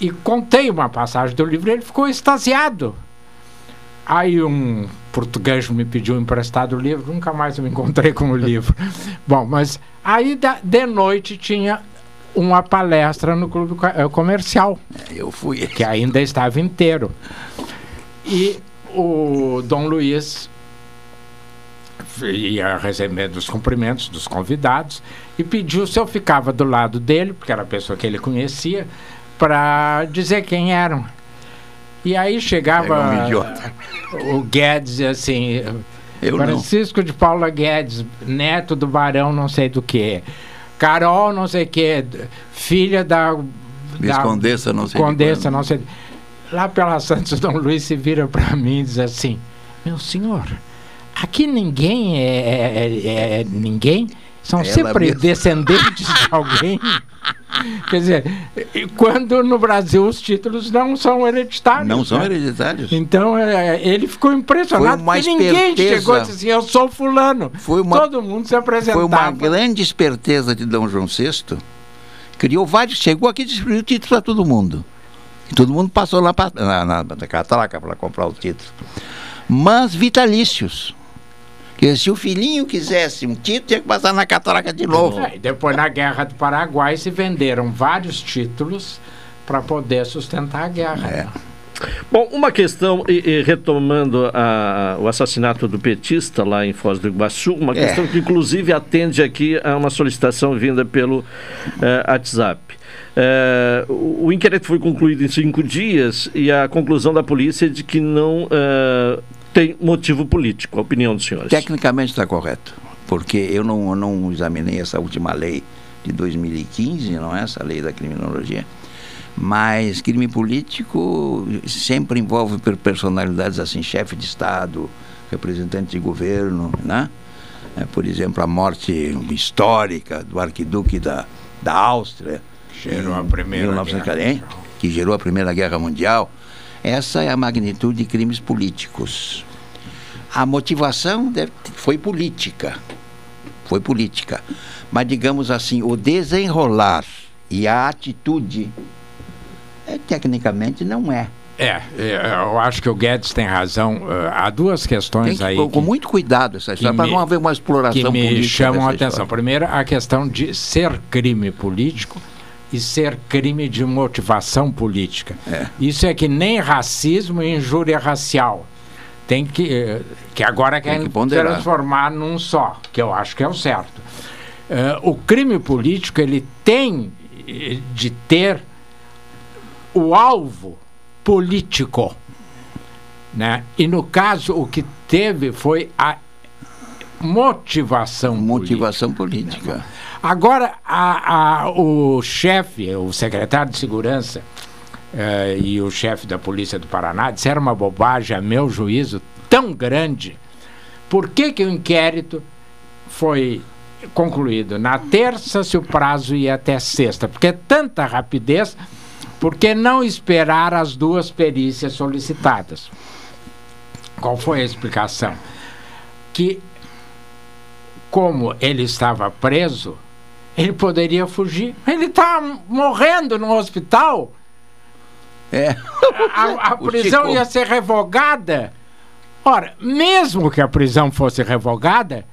E contei uma passagem do livro e ele ficou extasiado. Aí um português me pediu emprestado o livro, nunca mais me encontrei com o livro. Bom, mas aí de noite tinha uma palestra no clube eh, comercial. É, eu fui. Que ainda estava inteiro. E o Dom Luiz ia recebendo os cumprimentos dos convidados e pediu se eu ficava do lado dele, porque era a pessoa que ele conhecia, para dizer quem eram. E aí chegava um o Guedes assim, eu Francisco não. de Paula Guedes, neto do barão não sei do que. Carol não sei o que, filha da Viscondessa não sei Condessa não sei. Lá pela Santos Dom Luiz se vira para mim e diz assim: "Meu senhor, aqui ninguém é, é, é, é ninguém, são Ela sempre mesmo. descendentes de alguém. Quer dizer, quando no Brasil os títulos não são hereditários. Não são né? hereditários. Então é, ele ficou impressionado porque ninguém esperteza. chegou e disse assim: Eu sou fulano. Foi uma, Todo mundo se apresentava. Foi uma grande esperteza de Dom João VI. Criou vários, chegou aqui e distribuiu títulos para todo mundo. E todo mundo passou lá pra, na, na, na catraca para comprar o título. Mas vitalícios. Que se o filhinho quisesse um título, tinha que passar na catraca de novo. É, e depois, na Guerra do Paraguai, se venderam vários títulos para poder sustentar a guerra. É. Bom, uma questão, e, e retomando a, o assassinato do petista lá em Foz do Iguaçu, uma é. questão que inclusive atende aqui a uma solicitação vinda pelo uh, WhatsApp. Uh, o inquérito foi concluído em cinco dias e a conclusão da polícia é de que não uh, tem motivo político, a opinião dos senhores. Tecnicamente está correto, porque eu não, eu não examinei essa última lei de 2015, não é essa lei da criminologia, mas crime político sempre envolve personalidades assim, chefe de Estado, representante de governo, né? É, por exemplo, a morte histórica do arquiduque da, da Áustria. Gerou a primeira 1940, guerra. Que gerou a Primeira Guerra Mundial. Essa é a magnitude de crimes políticos. A motivação deve, foi política. Foi política. Mas, digamos assim, o desenrolar e a atitude, é, tecnicamente, não é. É, é eu acho que o Guedes tem razão. Uh, há duas questões que, aí. Com, que, muito cuidado essa história, para não haver uma exploração que me política. chamam a atenção. Primeiro, a questão de ser crime político e ser crime de motivação política. É. Isso é que nem racismo e injúria racial. Tem que. Eh, que agora quer que transformar num só, que eu acho que é o certo. Uh, o crime político ele tem eh, de ter o alvo político. Né? E no caso, o que teve foi a motivação, motivação política. política. Agora, a, a, o chefe, o secretário de Segurança uh, e o chefe da Polícia do Paraná disseram uma bobagem, a meu juízo, tão grande. Por que, que o inquérito foi concluído na terça, se o prazo ia até sexta? Porque tanta rapidez, por que não esperar as duas perícias solicitadas? Qual foi a explicação? Que, como ele estava preso, ele poderia fugir. Ele está morrendo no hospital. É. A, a prisão ia ser revogada. Ora, mesmo que a prisão fosse revogada,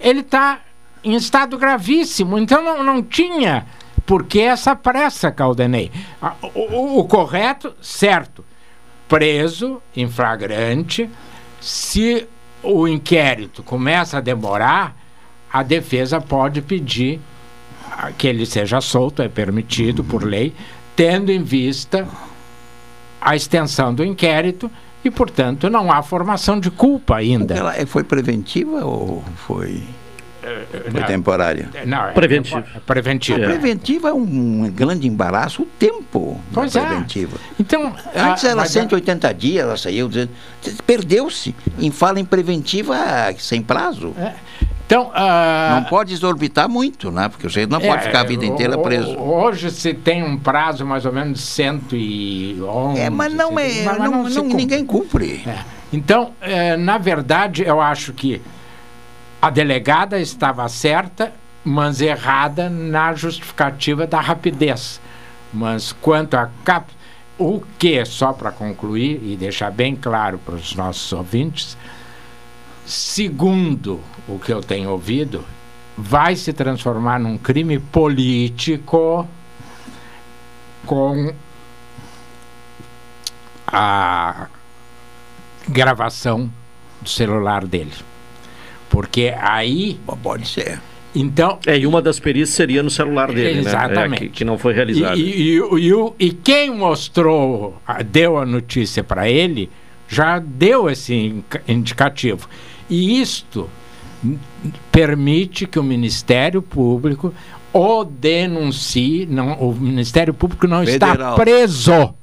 ele está em estado gravíssimo. Então não, não tinha por que essa pressa, Caldenei. O, o, o correto, certo, preso em flagrante. Se o inquérito começa a demorar, a defesa pode pedir que ele seja solto, é permitido por lei, tendo em vista a extensão do inquérito e, portanto, não há formação de culpa ainda. Ela foi preventiva ou foi foi temporária? Não, é preventivo. É. É. Preventiva é um grande embaraço o tempo pois é. preventiva. Então, Antes era 180 dias, ela saiu dizendo. Perdeu-se. Em fala em preventiva sem prazo. É. Então, uh, não pode exorbitar muito, né? Porque o sujeito não pode ficar a vida inteira preso. Hoje se tem um prazo mais ou menos de 111. É, mas não é. Mas não, não, não ninguém cumpre. Então, eh, na verdade, eu acho que a delegada estava certa, mas errada na justificativa da rapidez. Mas quanto a cap... o que, só para concluir e deixar bem claro para os nossos ouvintes, segundo o que eu tenho ouvido, vai se transformar num crime político com a gravação do celular dele. Porque aí. Pode ser. Então. É, e uma das perícias seria no celular dele, exatamente. né? É, que, que, não foi realizada. E, e, e, e, quem mostrou, deu a notícia para ele, já deu esse indicativo. E isto permite que o Ministério Público o denuncie. Não, o Ministério Público não Federal. está preso.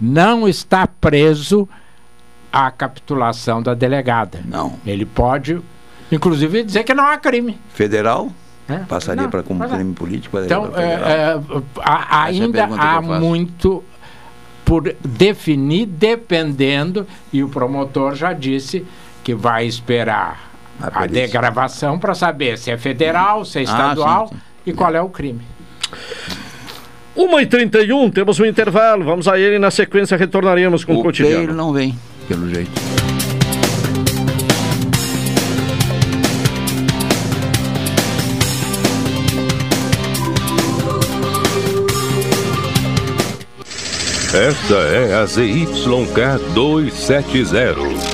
Não está preso à capitulação da delegada. Não. Ele pode, inclusive, dizer que não há crime. Federal? É? Passaria para como crime é. político? Então, é, é, a, ainda há muito por definir, dependendo, e o promotor já disse que vai esperar a, a degravação para saber se é federal, se é estadual ah, sim, sim. e qual é o crime. 1h31, temos um intervalo. Vamos a ele e na sequência retornaremos com o, o cotidiano. Não vem, pelo jeito. Esta é a ZYK 270,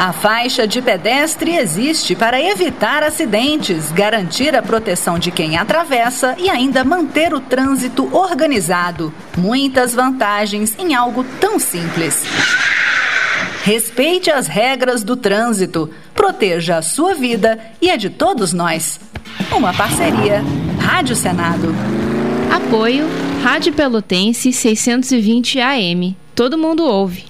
A faixa de pedestre existe para evitar acidentes, garantir a proteção de quem atravessa e ainda manter o trânsito organizado. Muitas vantagens em algo tão simples. Respeite as regras do trânsito, proteja a sua vida e a de todos nós. Uma parceria. Rádio Senado. Apoio Rádio Pelotense 620 AM. Todo mundo ouve.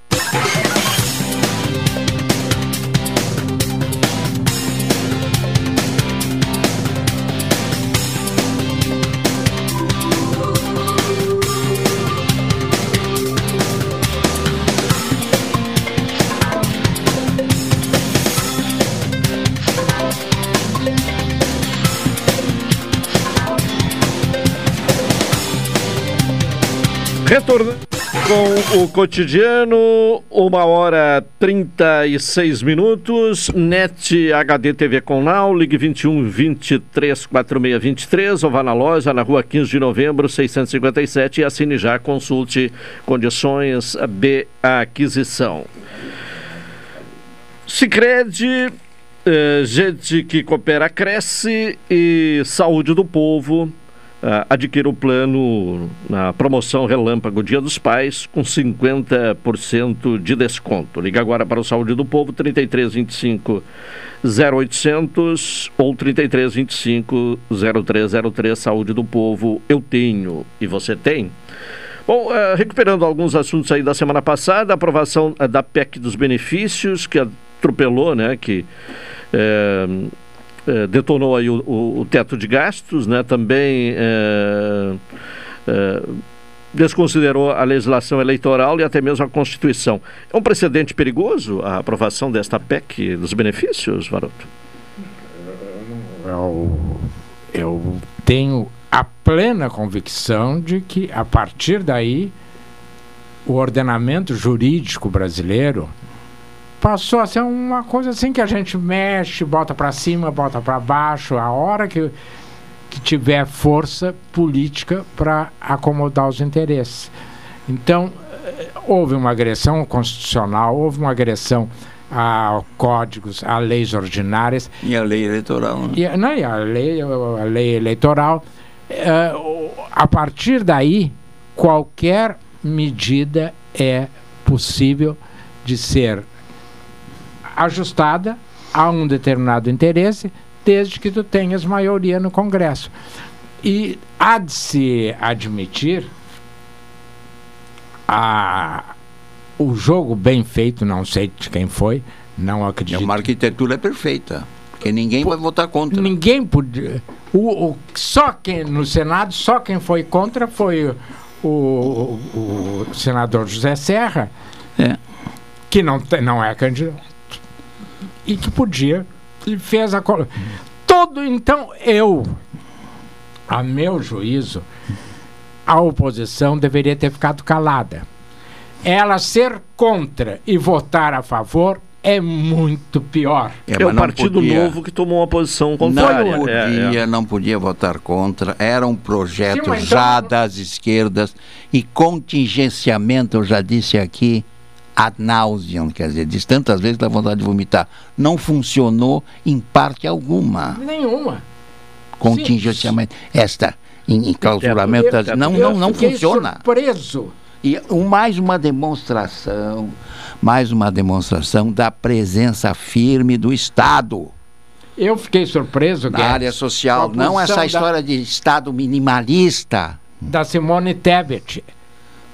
Retorno com o cotidiano, uma hora 36 minutos, NET HD TV com Now, ligue 21 23 46 23, ou vá na loja na rua 15 de novembro 657 e assine já, consulte condições de aquisição. Sicredi, eh, gente que coopera cresce e saúde do povo Uh, adquira o plano na promoção Relâmpago Dia dos Pais com 50% de desconto. Liga agora para o Saúde do Povo 3325 0800 ou 3325 0303 Saúde do Povo. Eu tenho e você tem. Bom, uh, recuperando alguns assuntos aí da semana passada, a aprovação uh, da PEC dos benefícios que atropelou, né, que eh, eh, detonou aí o, o, o, teto de gastos, né? também eh, eh, desconsiderou a legislação eleitoral e até mesmo a Constituição. É um precedente perigoso a aprovação desta PEC dos benefícios, Varoto? Eu, eu tenho a plena convicção de que, a partir daí, o ordenamento jurídico brasileiro passou a ser uma coisa assim que a gente mexe, bota para cima, bota para baixo, a hora que, que tiver força política para acomodar os interesses. Então, eh, houve uma agressão constitucional, houve uma agressão a códigos, a leis ordinárias. E a lei eleitoral. Né? E, não, e a lei, a lei eleitoral. Uh, a partir daí, qualquer medida é possível de ser ajustada a um determinado interesse, desde que tu tenhas maioria no Congresso. E há de se admitir a, o jogo bem feito, não sei de quem foi, não acredito. Uma arquitetura perfeita, porque ninguém vai votar contra. Ninguém podia. O, o, só quem no Senado, só quem foi contra foi o, o, o senador José Serra, é. que não, não é candidato e que podia e fez a todo então eu a meu juízo a oposição deveria ter ficado calada ela ser contra e votar a favor é muito pior. É, é o Partido podia, Novo que tomou uma posição contrária. Não podia, é, é. não podia votar contra. Era um projeto Sim, já então... das esquerdas e contingenciamento, eu já disse aqui, ad nauseam, quer dizer, diz tantas vezes dá vontade de vomitar. Não funcionou em parte alguma. Nenhuma. Contingenciamento. Esta em, em clausuramento, eu, não, não, não funciona. Surpreso. E mais uma demonstração, mais uma demonstração da presença firme do Estado. Eu fiquei surpreso, Na Guedes, área social, não essa história da... de Estado minimalista. Da Simone Tebet.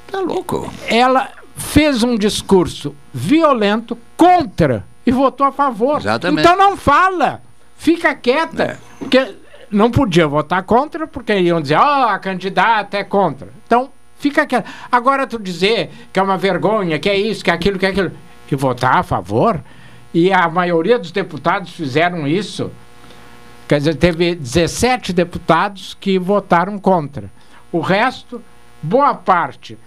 Tá louco. Ela fez um discurso violento contra e votou a favor. Exatamente. Então não fala, fica quieta. É. Porque não podia votar contra, porque iam dizer, ó, oh, a candidata é contra. Então, fica quieta. Agora tu dizer que é uma vergonha, que é isso, que é aquilo, que é aquilo, e votar a favor, e a maioria dos deputados fizeram isso. Quer dizer, teve 17 deputados que votaram contra. O resto, boa parte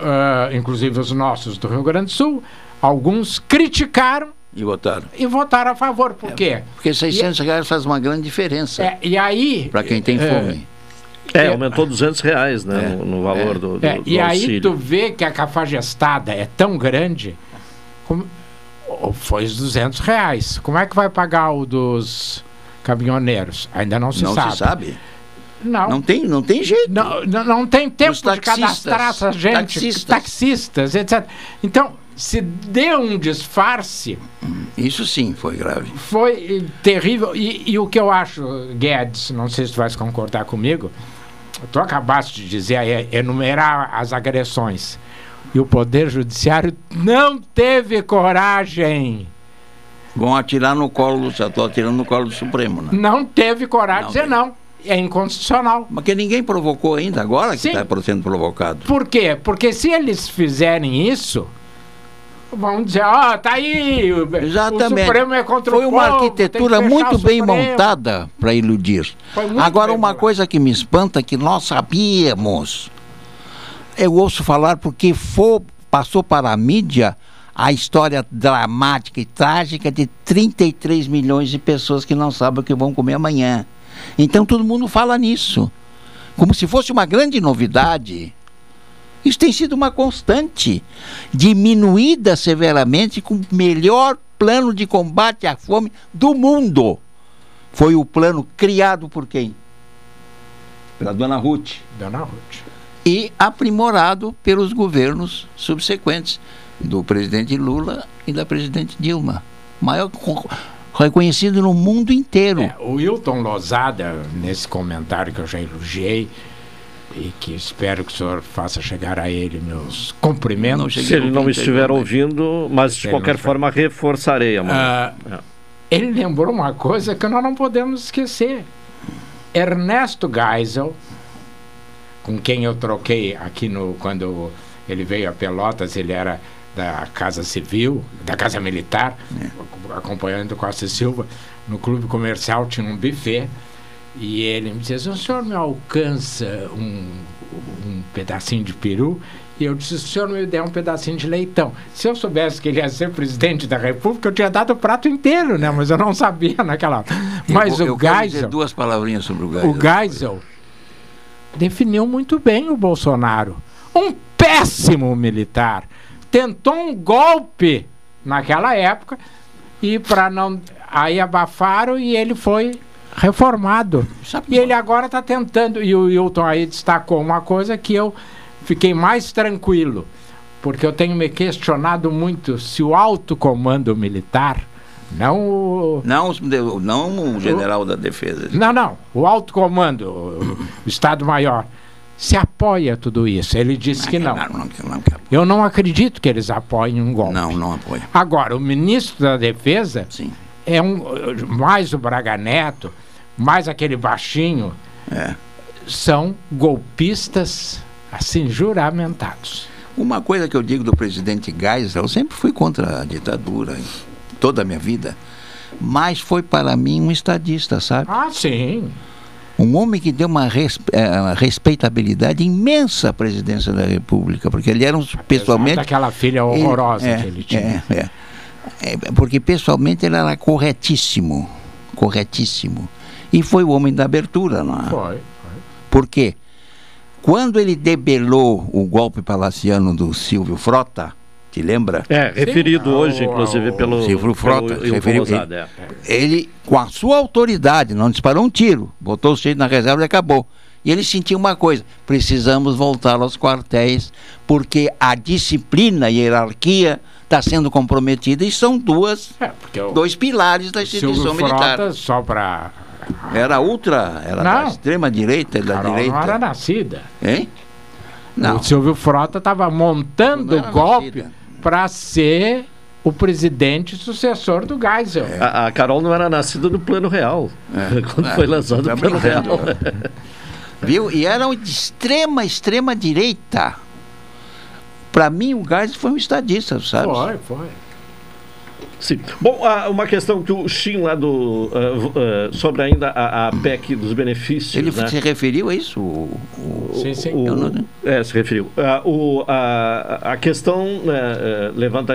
uh, inclusive os nossos do Rio Grande do Sul, alguns criticaram e votaram. E votaram a favor. Por é, quê? Porque 600 e, reais faz uma grande diferença. É, e aí. Para quem tem é, fome. É, aumentou 200 reais né, no, no, valor é. do, do, é, do E auxílio. aí tu vê que a cafajestada é tão grande, como, foi os 200 reais. Como é que vai pagar o dos caminhoneiros? Ainda não se não sabe. Não se sabe? Não. Não tem, não tem jeito. Não, não, não tem tempo de cadastrar essa gente. Taxistas. taxistas, etc. Então, se deu um disfarce. Isso sim foi grave. Foi terrível. E, e, o que eu acho, Guedes, não sei se tu vais concordar comigo, tu acabaste de dizer, é, enumerar as agressões. E o Poder Judiciário não teve coragem. Vão atirar no colo, já estou atirando no colo do Supremo, né? Não teve coragem de dizer não é inconstitucional. Mas que ninguém provocou ainda, agora que está sendo provocado. Por quê? Porque se eles fizerem isso, vão dizer, ó, oh, tá aí, Exatamente. o Supremo é contra Foi o uma arquitetura muito bem montada para iludir. Agora, uma coisa que me espanta, que nós sabíamos, eu ouço falar porque for, passou para a mídia a história dramática e trágica de 33 milhões de pessoas que não sabem o que vão comer amanhã. Então todo mundo fala nisso, como se fosse uma grande novidade. Isso tem sido uma constante, diminuída severamente com o melhor plano de combate à fome do mundo. Foi o plano criado por quem? Pela dona Ruth. Dona Ruth. E aprimorado pelos governos subsequentes do presidente Lula e da presidente Dilma. Maior reconhecido no mundo inteiro. É, o Wilton Lozada, nesse comentário que eu já elogiei, e que espero que o senhor faça chegar a ele meus cumprimentos. Se ele não estiver ouvindo, mas de qualquer forma reforçarei amanhã. Uh, é. Ele lembrou uma coisa que nós não podemos esquecer. Ernesto Geisel, com quem eu troquei aqui no quando ele veio a Pelotas, ele era da Casa Civil, da Casa Militar, é. acompanhando Costa Silva, no clube comercial tinha um buffet e ele me disse: o senhor me alcança um, um pedacinho de peru? E eu disse: o senhor me der um pedacinho de leitão. Se eu soubesse que ele ia ser presidente da República, eu tinha dado o prato inteiro, né? Mas eu não sabia naquela hora. Mas eu, o eu Geisel. duas palavrinhas sobre o Geisel. O Geisel definiu muito bem o Bolsonaro. Um péssimo militar tentou um golpe naquela época e para não aí abafaram e ele foi reformado. E ele agora está tentando e o Wilton aí destacou uma coisa que eu fiquei mais tranquilo, porque eu tenho me questionado muito se o alto comando militar não o... Não, não o general o, da defesa. Não, não. O alto comando, o Estado-Maior se apoia tudo isso. Ele disse que não. Eu não acredito que eles apoiem um golpe. Não, não apoiam. Agora, o ministro da Defesa Sim. é um mais o Braga Neto, mais aquele baixinho, é. são golpistas assim juramentados. Uma coisa que eu digo do presidente Geisel, eu sempre fui contra a ditadura toda a minha vida, mas foi para mim um estadista, sabe? Ah, sim. Um homem que deu uma eh, respeitabilidade imensa à presidência da República, porque ele era um, pessoalmente. Daquela filha horrorosa ele, é, que ele tinha. É, é, é, porque pessoalmente ele era corretíssimo. Corretíssimo. E foi o homem da abertura, não é? Foi. foi. Por quê? Quando ele debelou o golpe palaciano do Silvio Frota, te lembra? É, referido Sim, hoje, ao, inclusive, pelo Silvio Frota. Pelo, referiu, ele, é. ele, com a sua autoridade, não disparou um tiro, botou o sujeito na reserva e acabou. E ele sentiu uma coisa: precisamos voltar aos quartéis, porque a disciplina e a hierarquia está sendo comprometida e são duas, é, dois pilares da instituição militar. Frota, só para. Era ultra, era não, da extrema direita, da Carol direita. Não era nascida. Hein? Não. O Silvio Frota estava montando o golpe para ser o presidente sucessor do Geisel. É. A, a, Carol não era nascida no Plano Real, é. quando é. foi lançado o Plano Real. Viu? E era de extrema, extrema direita. Para mim, o Geisel foi um estadista, sabe? Foi, foi. Sim. Bom, uma questão que o Shin lá do. Uh, uh, sobre ainda a, a, PEC dos benefícios. Ele né? se referiu a isso? O, o, sim, sim. O, não... É, se referiu. Uh, o, a, a questão né, levanta,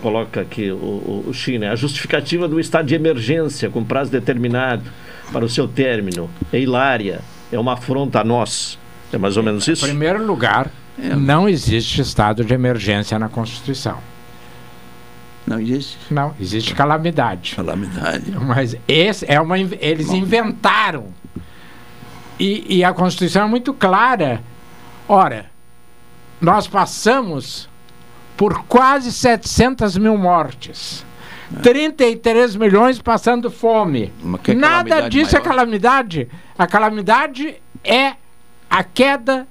coloca aqui o, o Shin, né? a justificativa do estado de emergência com prazo determinado para o seu término é hilária, é uma afronta a nós. É mais ou menos isso? Em primeiro lugar, é. não existe estado de emergência na Constituição. Não existe? Não, existe calamidade. Calamidade. Mas esse é uma, eles Bom. inventaram. E, e a Constituição é muito clara. Ora, nós passamos por quase 700 mil mortes. É. 33 milhões passando fome. Nada disso é maior? é calamidade. A calamidade é a queda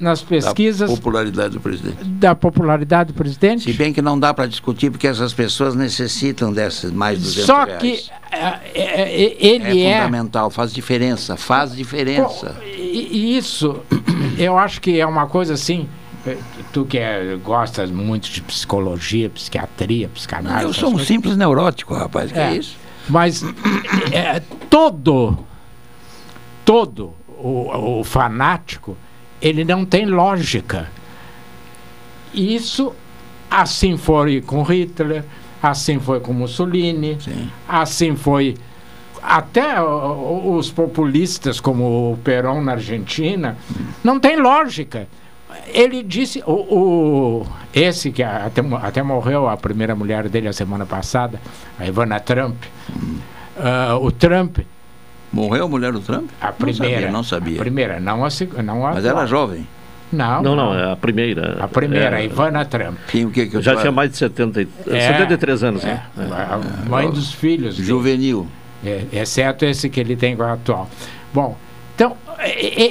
nas pesquisas. Da popularidade do presidente. Da popularidade do presidente. Se bem que não dá para discutir, porque essas pessoas necessitam dessas mais 200 Só que é, é, é, ele é. É fundamental, faz diferença, faz diferença. E isso, eu acho que é uma coisa assim. Eh, tu que é, gosta muito de psicologia, psiquiatria, psicanálise. Eu sou um coisas. simples neurótico, rapaz, que é, é isso? Mas é, todo, todo o, o fanático ele não tem lógica. Isso assim foi com Hitler, assim foi com Mussolini, Sim. assim foi até os populistas como o Perón na Argentina, não tem lógica. Ele disse, o, o esse que até, até, morreu a primeira mulher dele a semana passada, a Ivana Trump, uh, o Trump Morreu a mulher do Trump? A primeira. Não sabia. Não sabia. A primeira, não a, não a Mas ela era jovem? Não. Não, não, é a primeira. A primeira, é, Ivana Trump. Quem, o que, que Já tinha mais de 70, é, 73 anos, né? é, né? A mãe dos filhos. Juvenil. É, exceto esse que ele tem com a atual. Bom, então,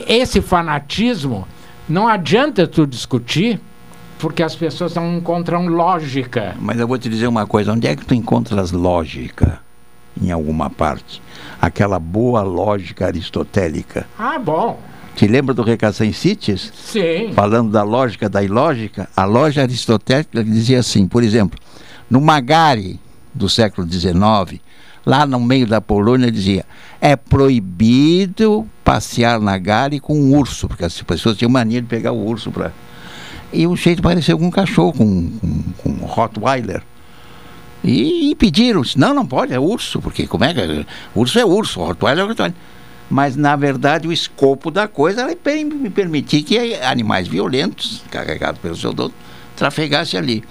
esse fanatismo, não adianta tu discutir, porque as pessoas não encontram lógica. Mas eu vou te dizer uma coisa, onde é que tu encontras lógica? Em alguma parte aquela boa lógica aristotélica. Ah, bom. Te lembra do Recassim Cities? Sim. Falando da lógica da ilógica, a lógica aristotélica dizia assim, por exemplo, no Magari do século XIX, lá no meio da Polônia, dizia: é proibido passear na Gare com um urso, porque as pessoas tinham mania de pegar o urso para. E o jeito pareceu com um cachorro, com, com, com um Rottweiler. E, e pediram, não, não pode, é urso, porque como é que. Urso é urso, Rottweiler é Rottweiler. Mas, na verdade, o escopo da coisa era permitir que animais violentos, carregados pelo seu dono, trafegassem ali.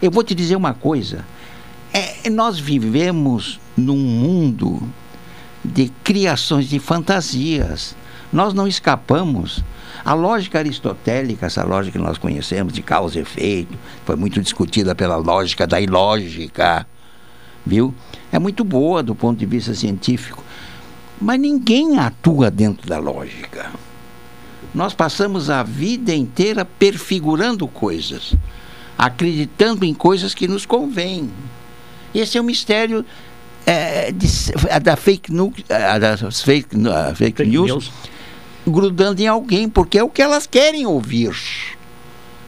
Eu vou te dizer uma coisa. É, nós vivemos num mundo de criações de fantasias. Nós não escapamos a lógica aristotélica, essa lógica que nós conhecemos de causa e efeito, foi muito discutida pela lógica da ilógica, viu? É muito boa do ponto de vista científico, mas ninguém atua dentro da lógica. Nós passamos a vida inteira perfigurando coisas, acreditando em coisas que nos convêm. Esse é o mistério é, de, da fake, nu, das fake, fake, fake news, news grudando em alguém, porque é o que elas querem ouvir.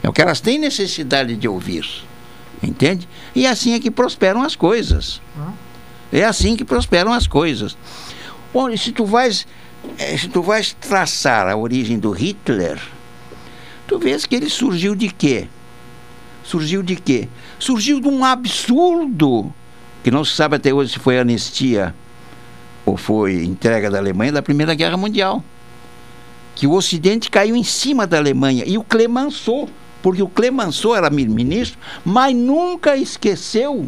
É o que elas têm necessidade de ouvir. Entende? E é assim é que prosperam as coisas. É assim que prosperam as coisas. Bom, se tu vais, eh, se tu vais traçar a origem do Hitler, tu vês que ele surgiu de quê? Surgiu de quê? Surgiu de um absurdo que não se sabe até hoje se foi anistia ou foi entrega da Alemanha da Primeira Guerra Mundial que o Ocidente caiu em cima da Alemanha e o Clemenceau Porque o Clemenceau era ministro, mas nunca esqueceu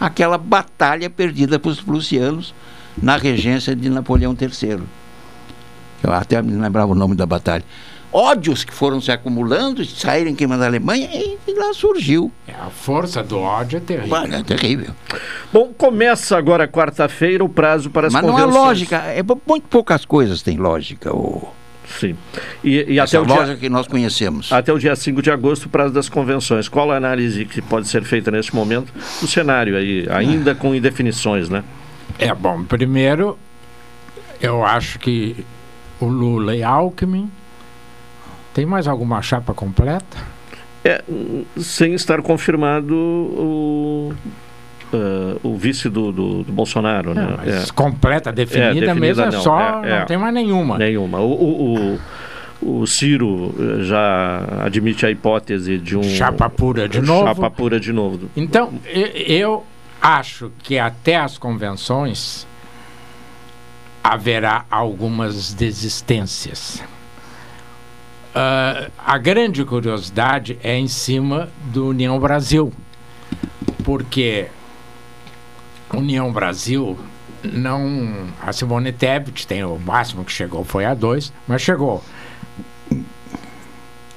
aquela batalha perdida para os prussianos na regência de Napoleão III. Eu até me lembrava o nome da batalha. Ódios que foram se acumulando, saírem queimando a Alemanha e, e lá surgiu. É, a força do ódio é terrível. é terrível. Bom, começa agora quarta-feira o prazo para as Mas não há lógica, é, muito poucas coisas têm lógica. O... Sim. E, e Essa até o lógica dia, que nós conhecemos. até o dia 5 de agosto, o prazo das convenções. Qual a análise que pode ser feita neste momento do cenário aí, ainda com indefinições, né? É bom, primeiro, eu acho que o Lula e Alckmin. Tem mais alguma chapa completa? É, sem estar confirmado o, uh, o vice do, do, do Bolsonaro, né? Mas completa, definida, definida mesmo, é não, só, é, é. não tem mais nenhuma. Nenhuma. O, o, o, o Ciro eh, já admite a hipótese de um... Chapa pura de novo. Chapa pura de novo. Então, eu acho que até as convenções haverá algumas desistências. Ah, a grande curiosidade é em cima do União Brasil, porque União Brasil não. A Simone Tebet tem o máximo que chegou foi a dois, mas chegou.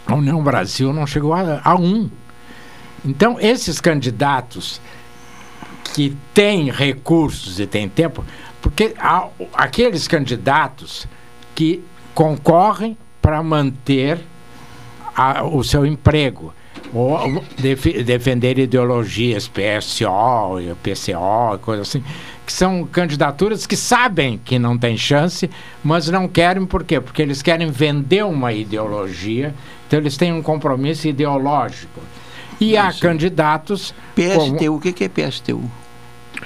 A União Brasil não chegou a, a um. Então, esses candidatos que têm recursos e têm tempo, porque há aqueles candidatos que concorrem para manter a- o seu emprego ou defi- defender ideologias PSO, PCO, coisa assim, que são candidaturas que sabem que não tem chance, mas não querem por quê? Porque eles querem vender uma ideologia, então eles têm um compromisso ideológico. E há candidatos como- PSTU, o que que é PSTU?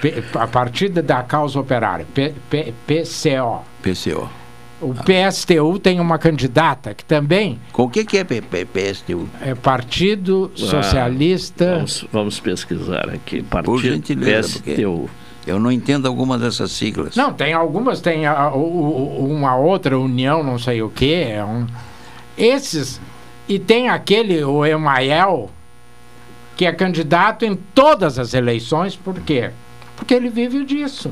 P- a partir da causa operária, P- P- PCO. PCO. O PSTU tem uma candidata que também Com o que que é P- P- PSTU? é Partido Ah, Socialista. Vamos, vamos pesquisar aqui. Por Partido gentileza, porque PSTU. eu não entendo alguma dessas siglas. Não, tem algumas, tem a- o- o- uma outra união, não sei o que. É um, esses. E tem aquele, o Emael, que é candidato em todas as eleições, por quê? Porque ele vive disso.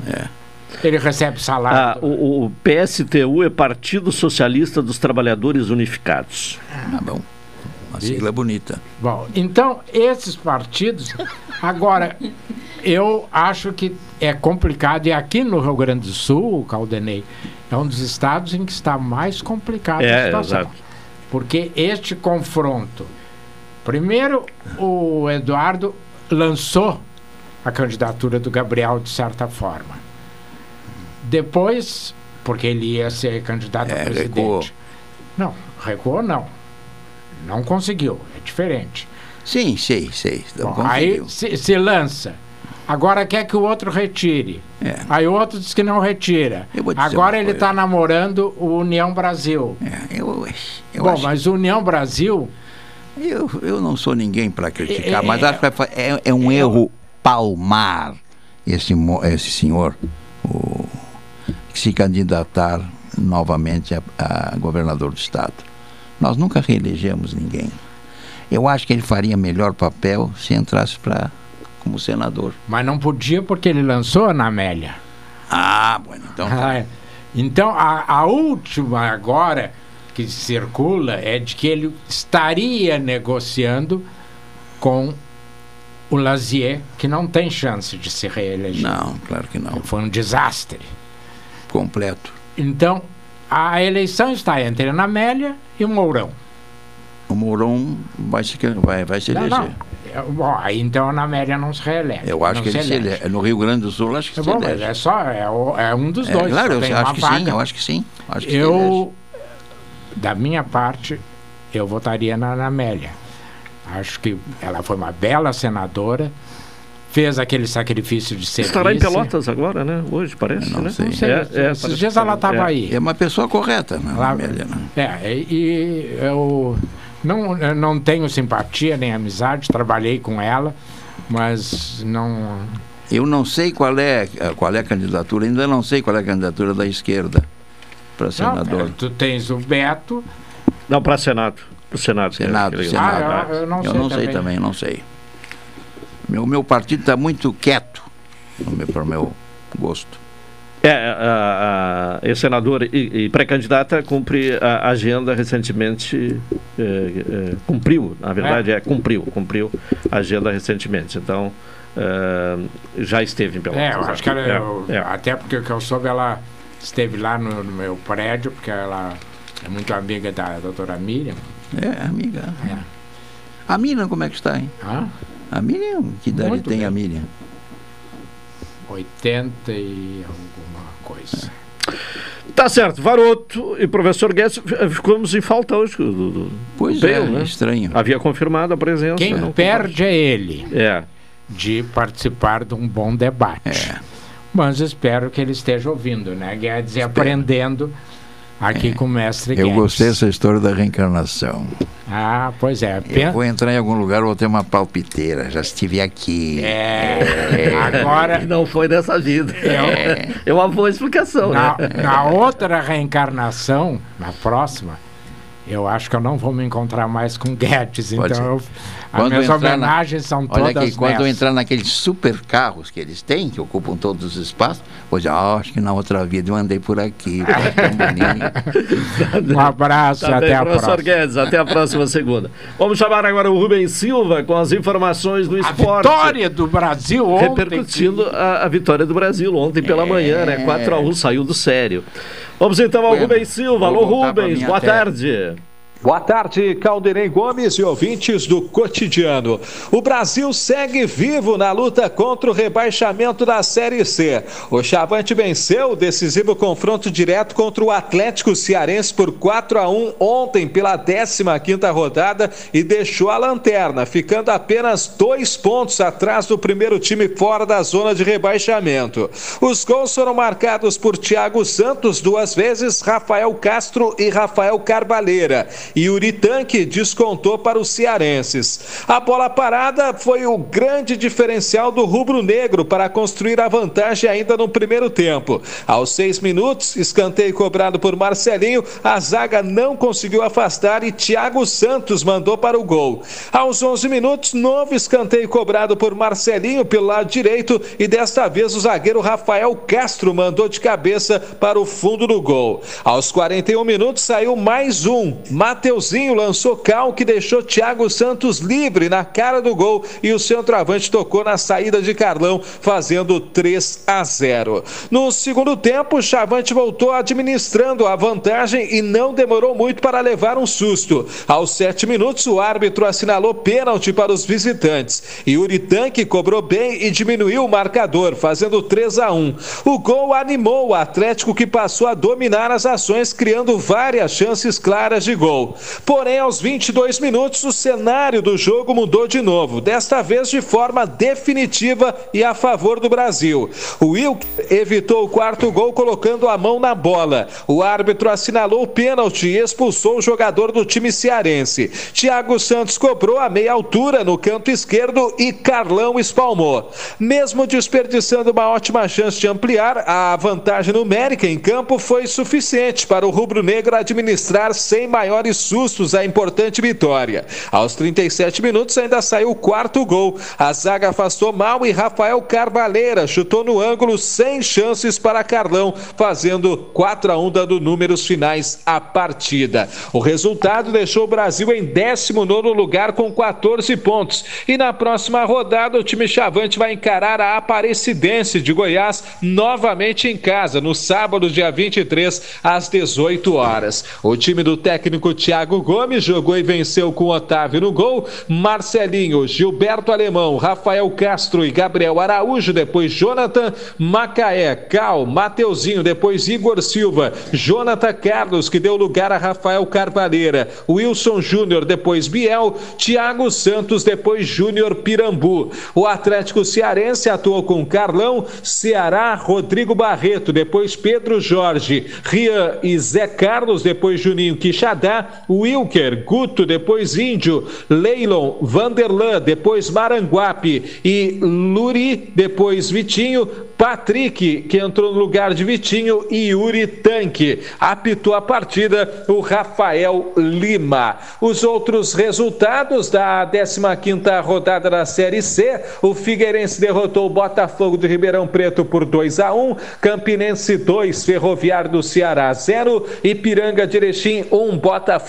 Ele recebe salário. Ah, o, o PSTU é Partido Socialista dos Trabalhadores Unificados. Ah, bom. Uma sigla bonita. Bom, então esses partidos. Agora, eu acho que é complicado, e aqui no Rio Grande do Sul, o Caldenei, é um dos estados em que está mais complicada a É, situação. exato. Porque este confronto. Primeiro, o Eduardo lançou a candidatura do Gabriel, de certa forma. Depois, porque ele ia ser candidato a É, presidente. recuou. Não, recuou não. Não conseguiu, é diferente. Sim, sei, sei. Bom, aí se, se lança. Agora quer que o outro retire. Aí o outro diz que não retira. É. Agora ele está namorando o União Brasil. eu, eu Bom, acho- mas o União Brasil. Eu, eu não sou ninguém para criticar, É, mas é, acho que fa- é, é um erro palmar esse, esse senhor o, se candidatar novamente a, a governador do estado. Nós nunca reelegemos ninguém. Eu acho que ele faria melhor papel se entrasse para como senador. Mas não podia porque ele lançou a Ana Amélia. Ah, bueno, então. Ah, é. Então a, a última agora que circula é de que ele estaria negociando com o Lazier, que não tem chance de se reeleger. Não, claro que não. Foi um desastre. Completo. Então, a eleição está entre Ana Amélia e Mourão. O Mourão vai se, vai, vai se Não, eleger. não. É, Bom, então a Ana Amélia não se reelege. Eu acho que ele se elege. No Rio Grande do Sul, acho que É se bom, mas elege. é só, é, o- é um dos É, dois. claro, eu acho que sim, eu acho que sim. Acho que se eu, da minha parte, eu votaria na Ana Amélia. Acho que ela foi uma bela senadora, fez aquele sacrifício de ser Estará em. Pelotas agora, né? Hoje, parece, Não né? sei. Não sei, É, é, esses dias ela é. estava É. aí. É uma pessoa correta, né? Lá- Amélia, né? É, e eu não, eu não tenho simpatia nem amizade, trabalhei com ela, mas não. Eu não sei qual é, qual é a candidatura, ainda não sei qual é a candidatura da esquerda para senador. Não, é, tu tens o Beto, Não, para Senado. O Senado. Senado, que, Senado. Ah, eu, eu não eu sei não sei também. também, não sei. Meu, meu partido está muito quieto, para o meu gosto. É, a, a, a ex-senadora e, e pré-candidata cumpre a agenda recentemente, é, é, cumpriu, na verdade é. cumpriu, cumpriu a agenda recentemente. Então, é, já esteve em Pelotas. É, eu acho que ela, É, eu- é. até porque o que eu soube, ela esteve lá no, no meu prédio, porque ela é muito amiga da doutora Miriam. É, amiga. A Miriam, como é que está, hein? Hã? A Miriam, que idade Muito tem bem. a Miriam? 80 e alguma coisa. Tá certo, Varoto e professor Guedes, f- ficamos em falta hoje. Do, do, Pois do é, Bale, né? estranho. Havia confirmado a presença. Quem não perde é ele. É. De participar de um bom debate. É. Mas espero que ele esteja ouvindo, né, Guedes? E aprendendo aqui com o mestre É. Eu Guedes. gostei dessa história da reencarnação. Ah, pois é. Eu Pen- vou entrar em algum lugar, vou ter uma palpiteira. Já estive aqui. É. Agora. Não foi dessa vida. É. É uma boa explicação, Na, né? na outra reencarnação, na próxima, eu acho que eu não vou me encontrar mais com Guedes. Pode Então, eu, ser. as Quando minhas entrar na- homenagens são Olha todas que quando eu entrar naqueles super carros que eles têm, que ocupam todos os espaços, vou dizer, ah, acho que na outra vida eu andei por aqui, bonito. Um abraço e Tá até bem, a professor próxima. Guedes, até a próxima segunda. Vamos chamar agora o Rubens Silva com as informações do esporte. Vitória do Brasil ontem. Repercutindo a, a vitória do Brasil ontem pela manhã, né? 4x1, saiu do sério. Vamos então ao Rubens Silva. Alô, Rubens, boa terra. tarde. Boa tarde, Calderem Gomes e ouvintes do Cotidiano. O Brasil segue vivo na luta contra o rebaixamento da Série C. O Chavante venceu o decisivo confronto direto contra o Atlético Cearense por 4 a 1 ontem pela 15ª rodada e deixou a lanterna, ficando apenas dois pontos atrás do primeiro time fora da zona de rebaixamento. Os gols foram marcados por Thiago Santos duas vezes, Rafael Castro e Rafael Carvalheira. E Yuri Tanque descontou para os cearenses. A bola parada foi o grande diferencial do rubro-negro para construir a vantagem ainda no primeiro tempo. Aos seis minutos, escanteio cobrado por Marcelinho, a zaga não conseguiu afastar e Thiago Santos mandou para o gol. Aos 11 minutos, novo escanteio cobrado por Marcelinho pelo lado direito e desta vez o zagueiro Rafael Castro mandou de cabeça para o fundo do gol. Aos 41 minutos saiu mais um. Mateuzinho lançou cal que deixou Thiago Santos livre na cara do gol e o centroavante tocou na saída de Carlão, fazendo 3 a 0. No segundo tempo, Chavante voltou administrando a vantagem e não demorou muito para levar um susto. Aos 7 minutos, o árbitro assinalou pênalti para os visitantes. Yuri Tanque cobrou bem e diminuiu o marcador, fazendo 3 a 1. O gol animou o Atlético que passou a dominar as ações, criando várias chances claras de gol. Porém, aos 22 minutos, o cenário do jogo mudou de novo, desta vez de forma definitiva e a favor do Brasil. O Wilk evitou o quarto gol colocando a mão na bola. O árbitro assinalou o pênalti e expulsou o jogador do time cearense. Thiago Santos cobrou a meia altura no canto esquerdo e Carlão espalmou. Mesmo desperdiçando uma ótima chance de ampliar, a vantagem numérica em campo foi suficiente para o rubro-negro administrar sem maiores sustos a importante vitória. Aos 37 minutos ainda saiu o quarto gol. A zaga afastou mal e Rafael Carvalheira chutou no ângulo sem chances para Carlão, fazendo 4 a 1 dando números finais à partida. O resultado deixou o Brasil em 19º lugar com 14 pontos. E na próxima rodada o time chavante vai encarar a Aparecidense de Goiás novamente em casa no sábado, dia 23, às 18 horas. O time do técnico Thiago Gomes jogou e venceu com Otávio no gol, Marcelinho, Gilberto Alemão, Rafael Castro e Gabriel Araújo, depois Jonathan, Macaé, Cal, Mateuzinho, depois Igor Silva, Jonathan Carlos, que deu lugar a Rafael Carvalheira, Wilson Júnior, depois Biel, Thiago Santos, depois Júnior Pirambu. O Atlético Cearense atuou com Carlão, Ceará, Rodrigo Barreto, depois Pedro Jorge, Rian e Zé Carlos, depois Juninho Quixadá, Wilker, Guto, depois Índio, Leilon, Vanderlan, depois Maranguape e Luri, depois Vitinho, Patrick, que entrou no lugar de Vitinho, e Yuri Tanque. Apitou a partida o Rafael Lima. Os outros resultados da 15ª rodada da Série C, o Figueirense derrotou o Botafogo de Ribeirão Preto por 2 a 1, Campinense 2, Ferroviário do Ceará 0, Ipiranga de Erechim 1, Botafogo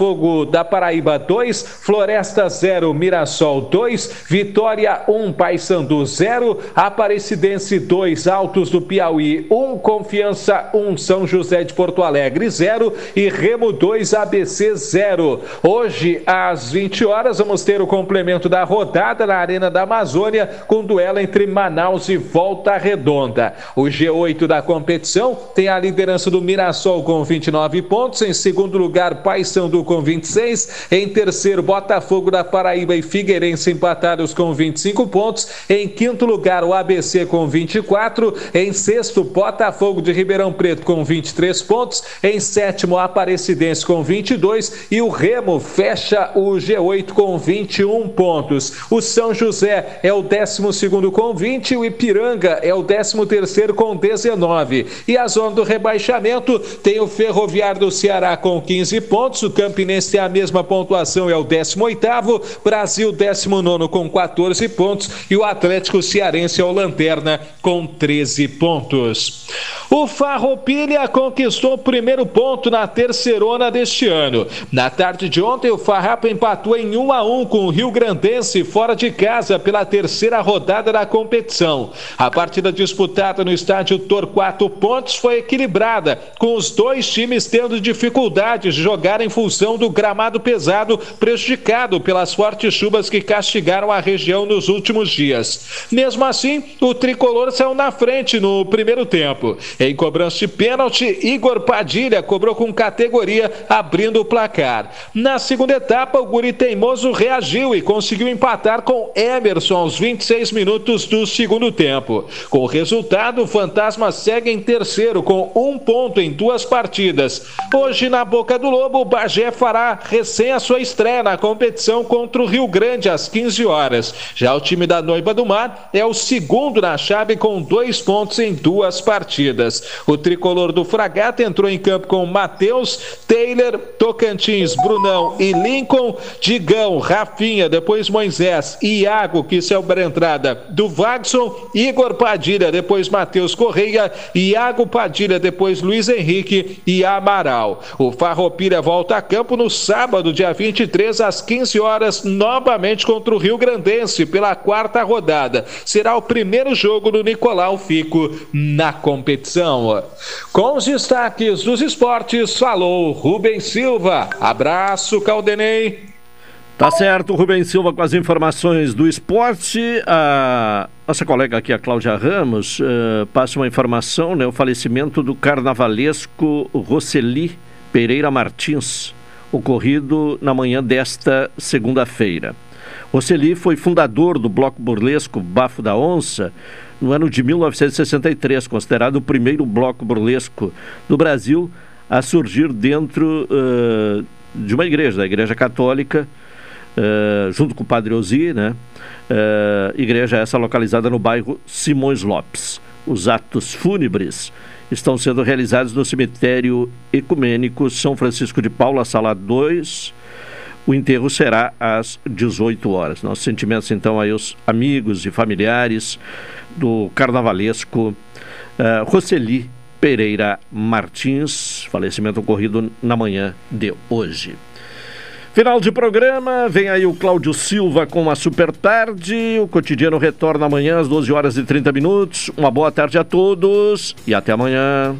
da Paraíba 2, Floresta 0, Mirassol 2, Vitória 1, Paysandu 0, Aparecidense 2, Altos do Piauí 1, Confiança 1, São José de Porto Alegre 0 e Remo 2, ABC 0. Hoje, às 20 horas, vamos ter o complemento da rodada na Arena da Amazônia com duelo entre Manaus e Volta Redonda. O G8 da competição tem a liderança do Mirassol com 29 pontos, em segundo lugar, Paysandu com 26, em terceiro, Botafogo da Paraíba e Figueirense empatados com 25 pontos, em quinto lugar, o ABC com 24 em sexto, Botafogo de Ribeirão Preto com 23 pontos. Em sétimo, Aparecidense com 22 e o Remo fecha o G8 com 21 pontos. O São José é o 12 com 20 e o Ipiranga é o 13 com 19. E a zona do rebaixamento tem o Ferroviário do Ceará com 15 pontos, o Campinense tem a mesma pontuação, é o 18 Brasil 19 com 14 pontos e o Atlético Cearense é o Lanterna com 13 13 pontos. O Farroupilha conquistou o primeiro ponto na terceirona deste ano. Na tarde de ontem, o Farrapa empatou em 1 a 1 com o Rio Grandense fora de casa pela terceira rodada da competição. A partida disputada no estádio Torquato Pontes foi equilibrada, com os dois times tendo dificuldades de jogar em função do gramado pesado prejudicado pelas fortes chuvas que castigaram a região nos últimos dias. Mesmo assim, o tricolor saiu na frente no primeiro tempo. Em cobrança de pênalti, Igor Padilha cobrou com categoria, abrindo o placar. Na segunda etapa, o Guri Teimoso reagiu e conseguiu empatar com Emerson aos 26 minutos do segundo tempo. Com o resultado, o Fantasma segue em terceiro com um ponto em duas partidas. Hoje, na Boca do Lobo, o Bagé fará recém a sua estreia na competição contra o Rio Grande às 15 horas. Já o time da Noiva do Mar é o segundo na chave com dois pontos em duas partidas. O tricolor do Fragata entrou em campo com Matheus, Taylor, Tocantins, Brunão e Lincoln, Digão, Rafinha, depois Moisés, Iago, que celebra a entrada do Wagson, Igor Padilha, depois Matheus Correia, Iago Padilha, depois Luiz Henrique e Amaral. O Farroupilha volta a campo no sábado, dia 23, às 15 horas, novamente contra o Rio Grandense, pela quarta rodada. Será o primeiro jogo do Nicolau fico na competição. Com os destaques dos esportes, falou Rubens Silva. Abraço, Caldenei. Tá certo, Rubens Silva com as informações do esporte. A nossa colega aqui, a Cláudia Ramos, uh, passa uma informação, né? O falecimento do carnavalesco Roseli Pereira Martins, ocorrido na manhã desta segunda-feira. Roseli foi fundador do bloco burlesco Bafo da Onça, no ano de 1963, considerado o primeiro bloco burlesco do Brasil a surgir dentro uh, de uma igreja, da Igreja Católica, uh, junto com o Padre Ozi, né? Uh, igreja essa localizada no bairro Simões Lopes. Os atos fúnebres estão sendo realizados no cemitério ecumênico São Francisco de Paula, sala 2. O enterro será às 18 horas. Nossos sentimentos, então, aí aos amigos e familiares do carnavalesco uh, Roseli Pereira Martins, falecimento ocorrido na manhã de hoje. Final de programa, vem aí o Cláudio Silva com a super tarde. O cotidiano retorna amanhã às 12 horas e 30 minutos. Uma boa tarde a todos e até amanhã.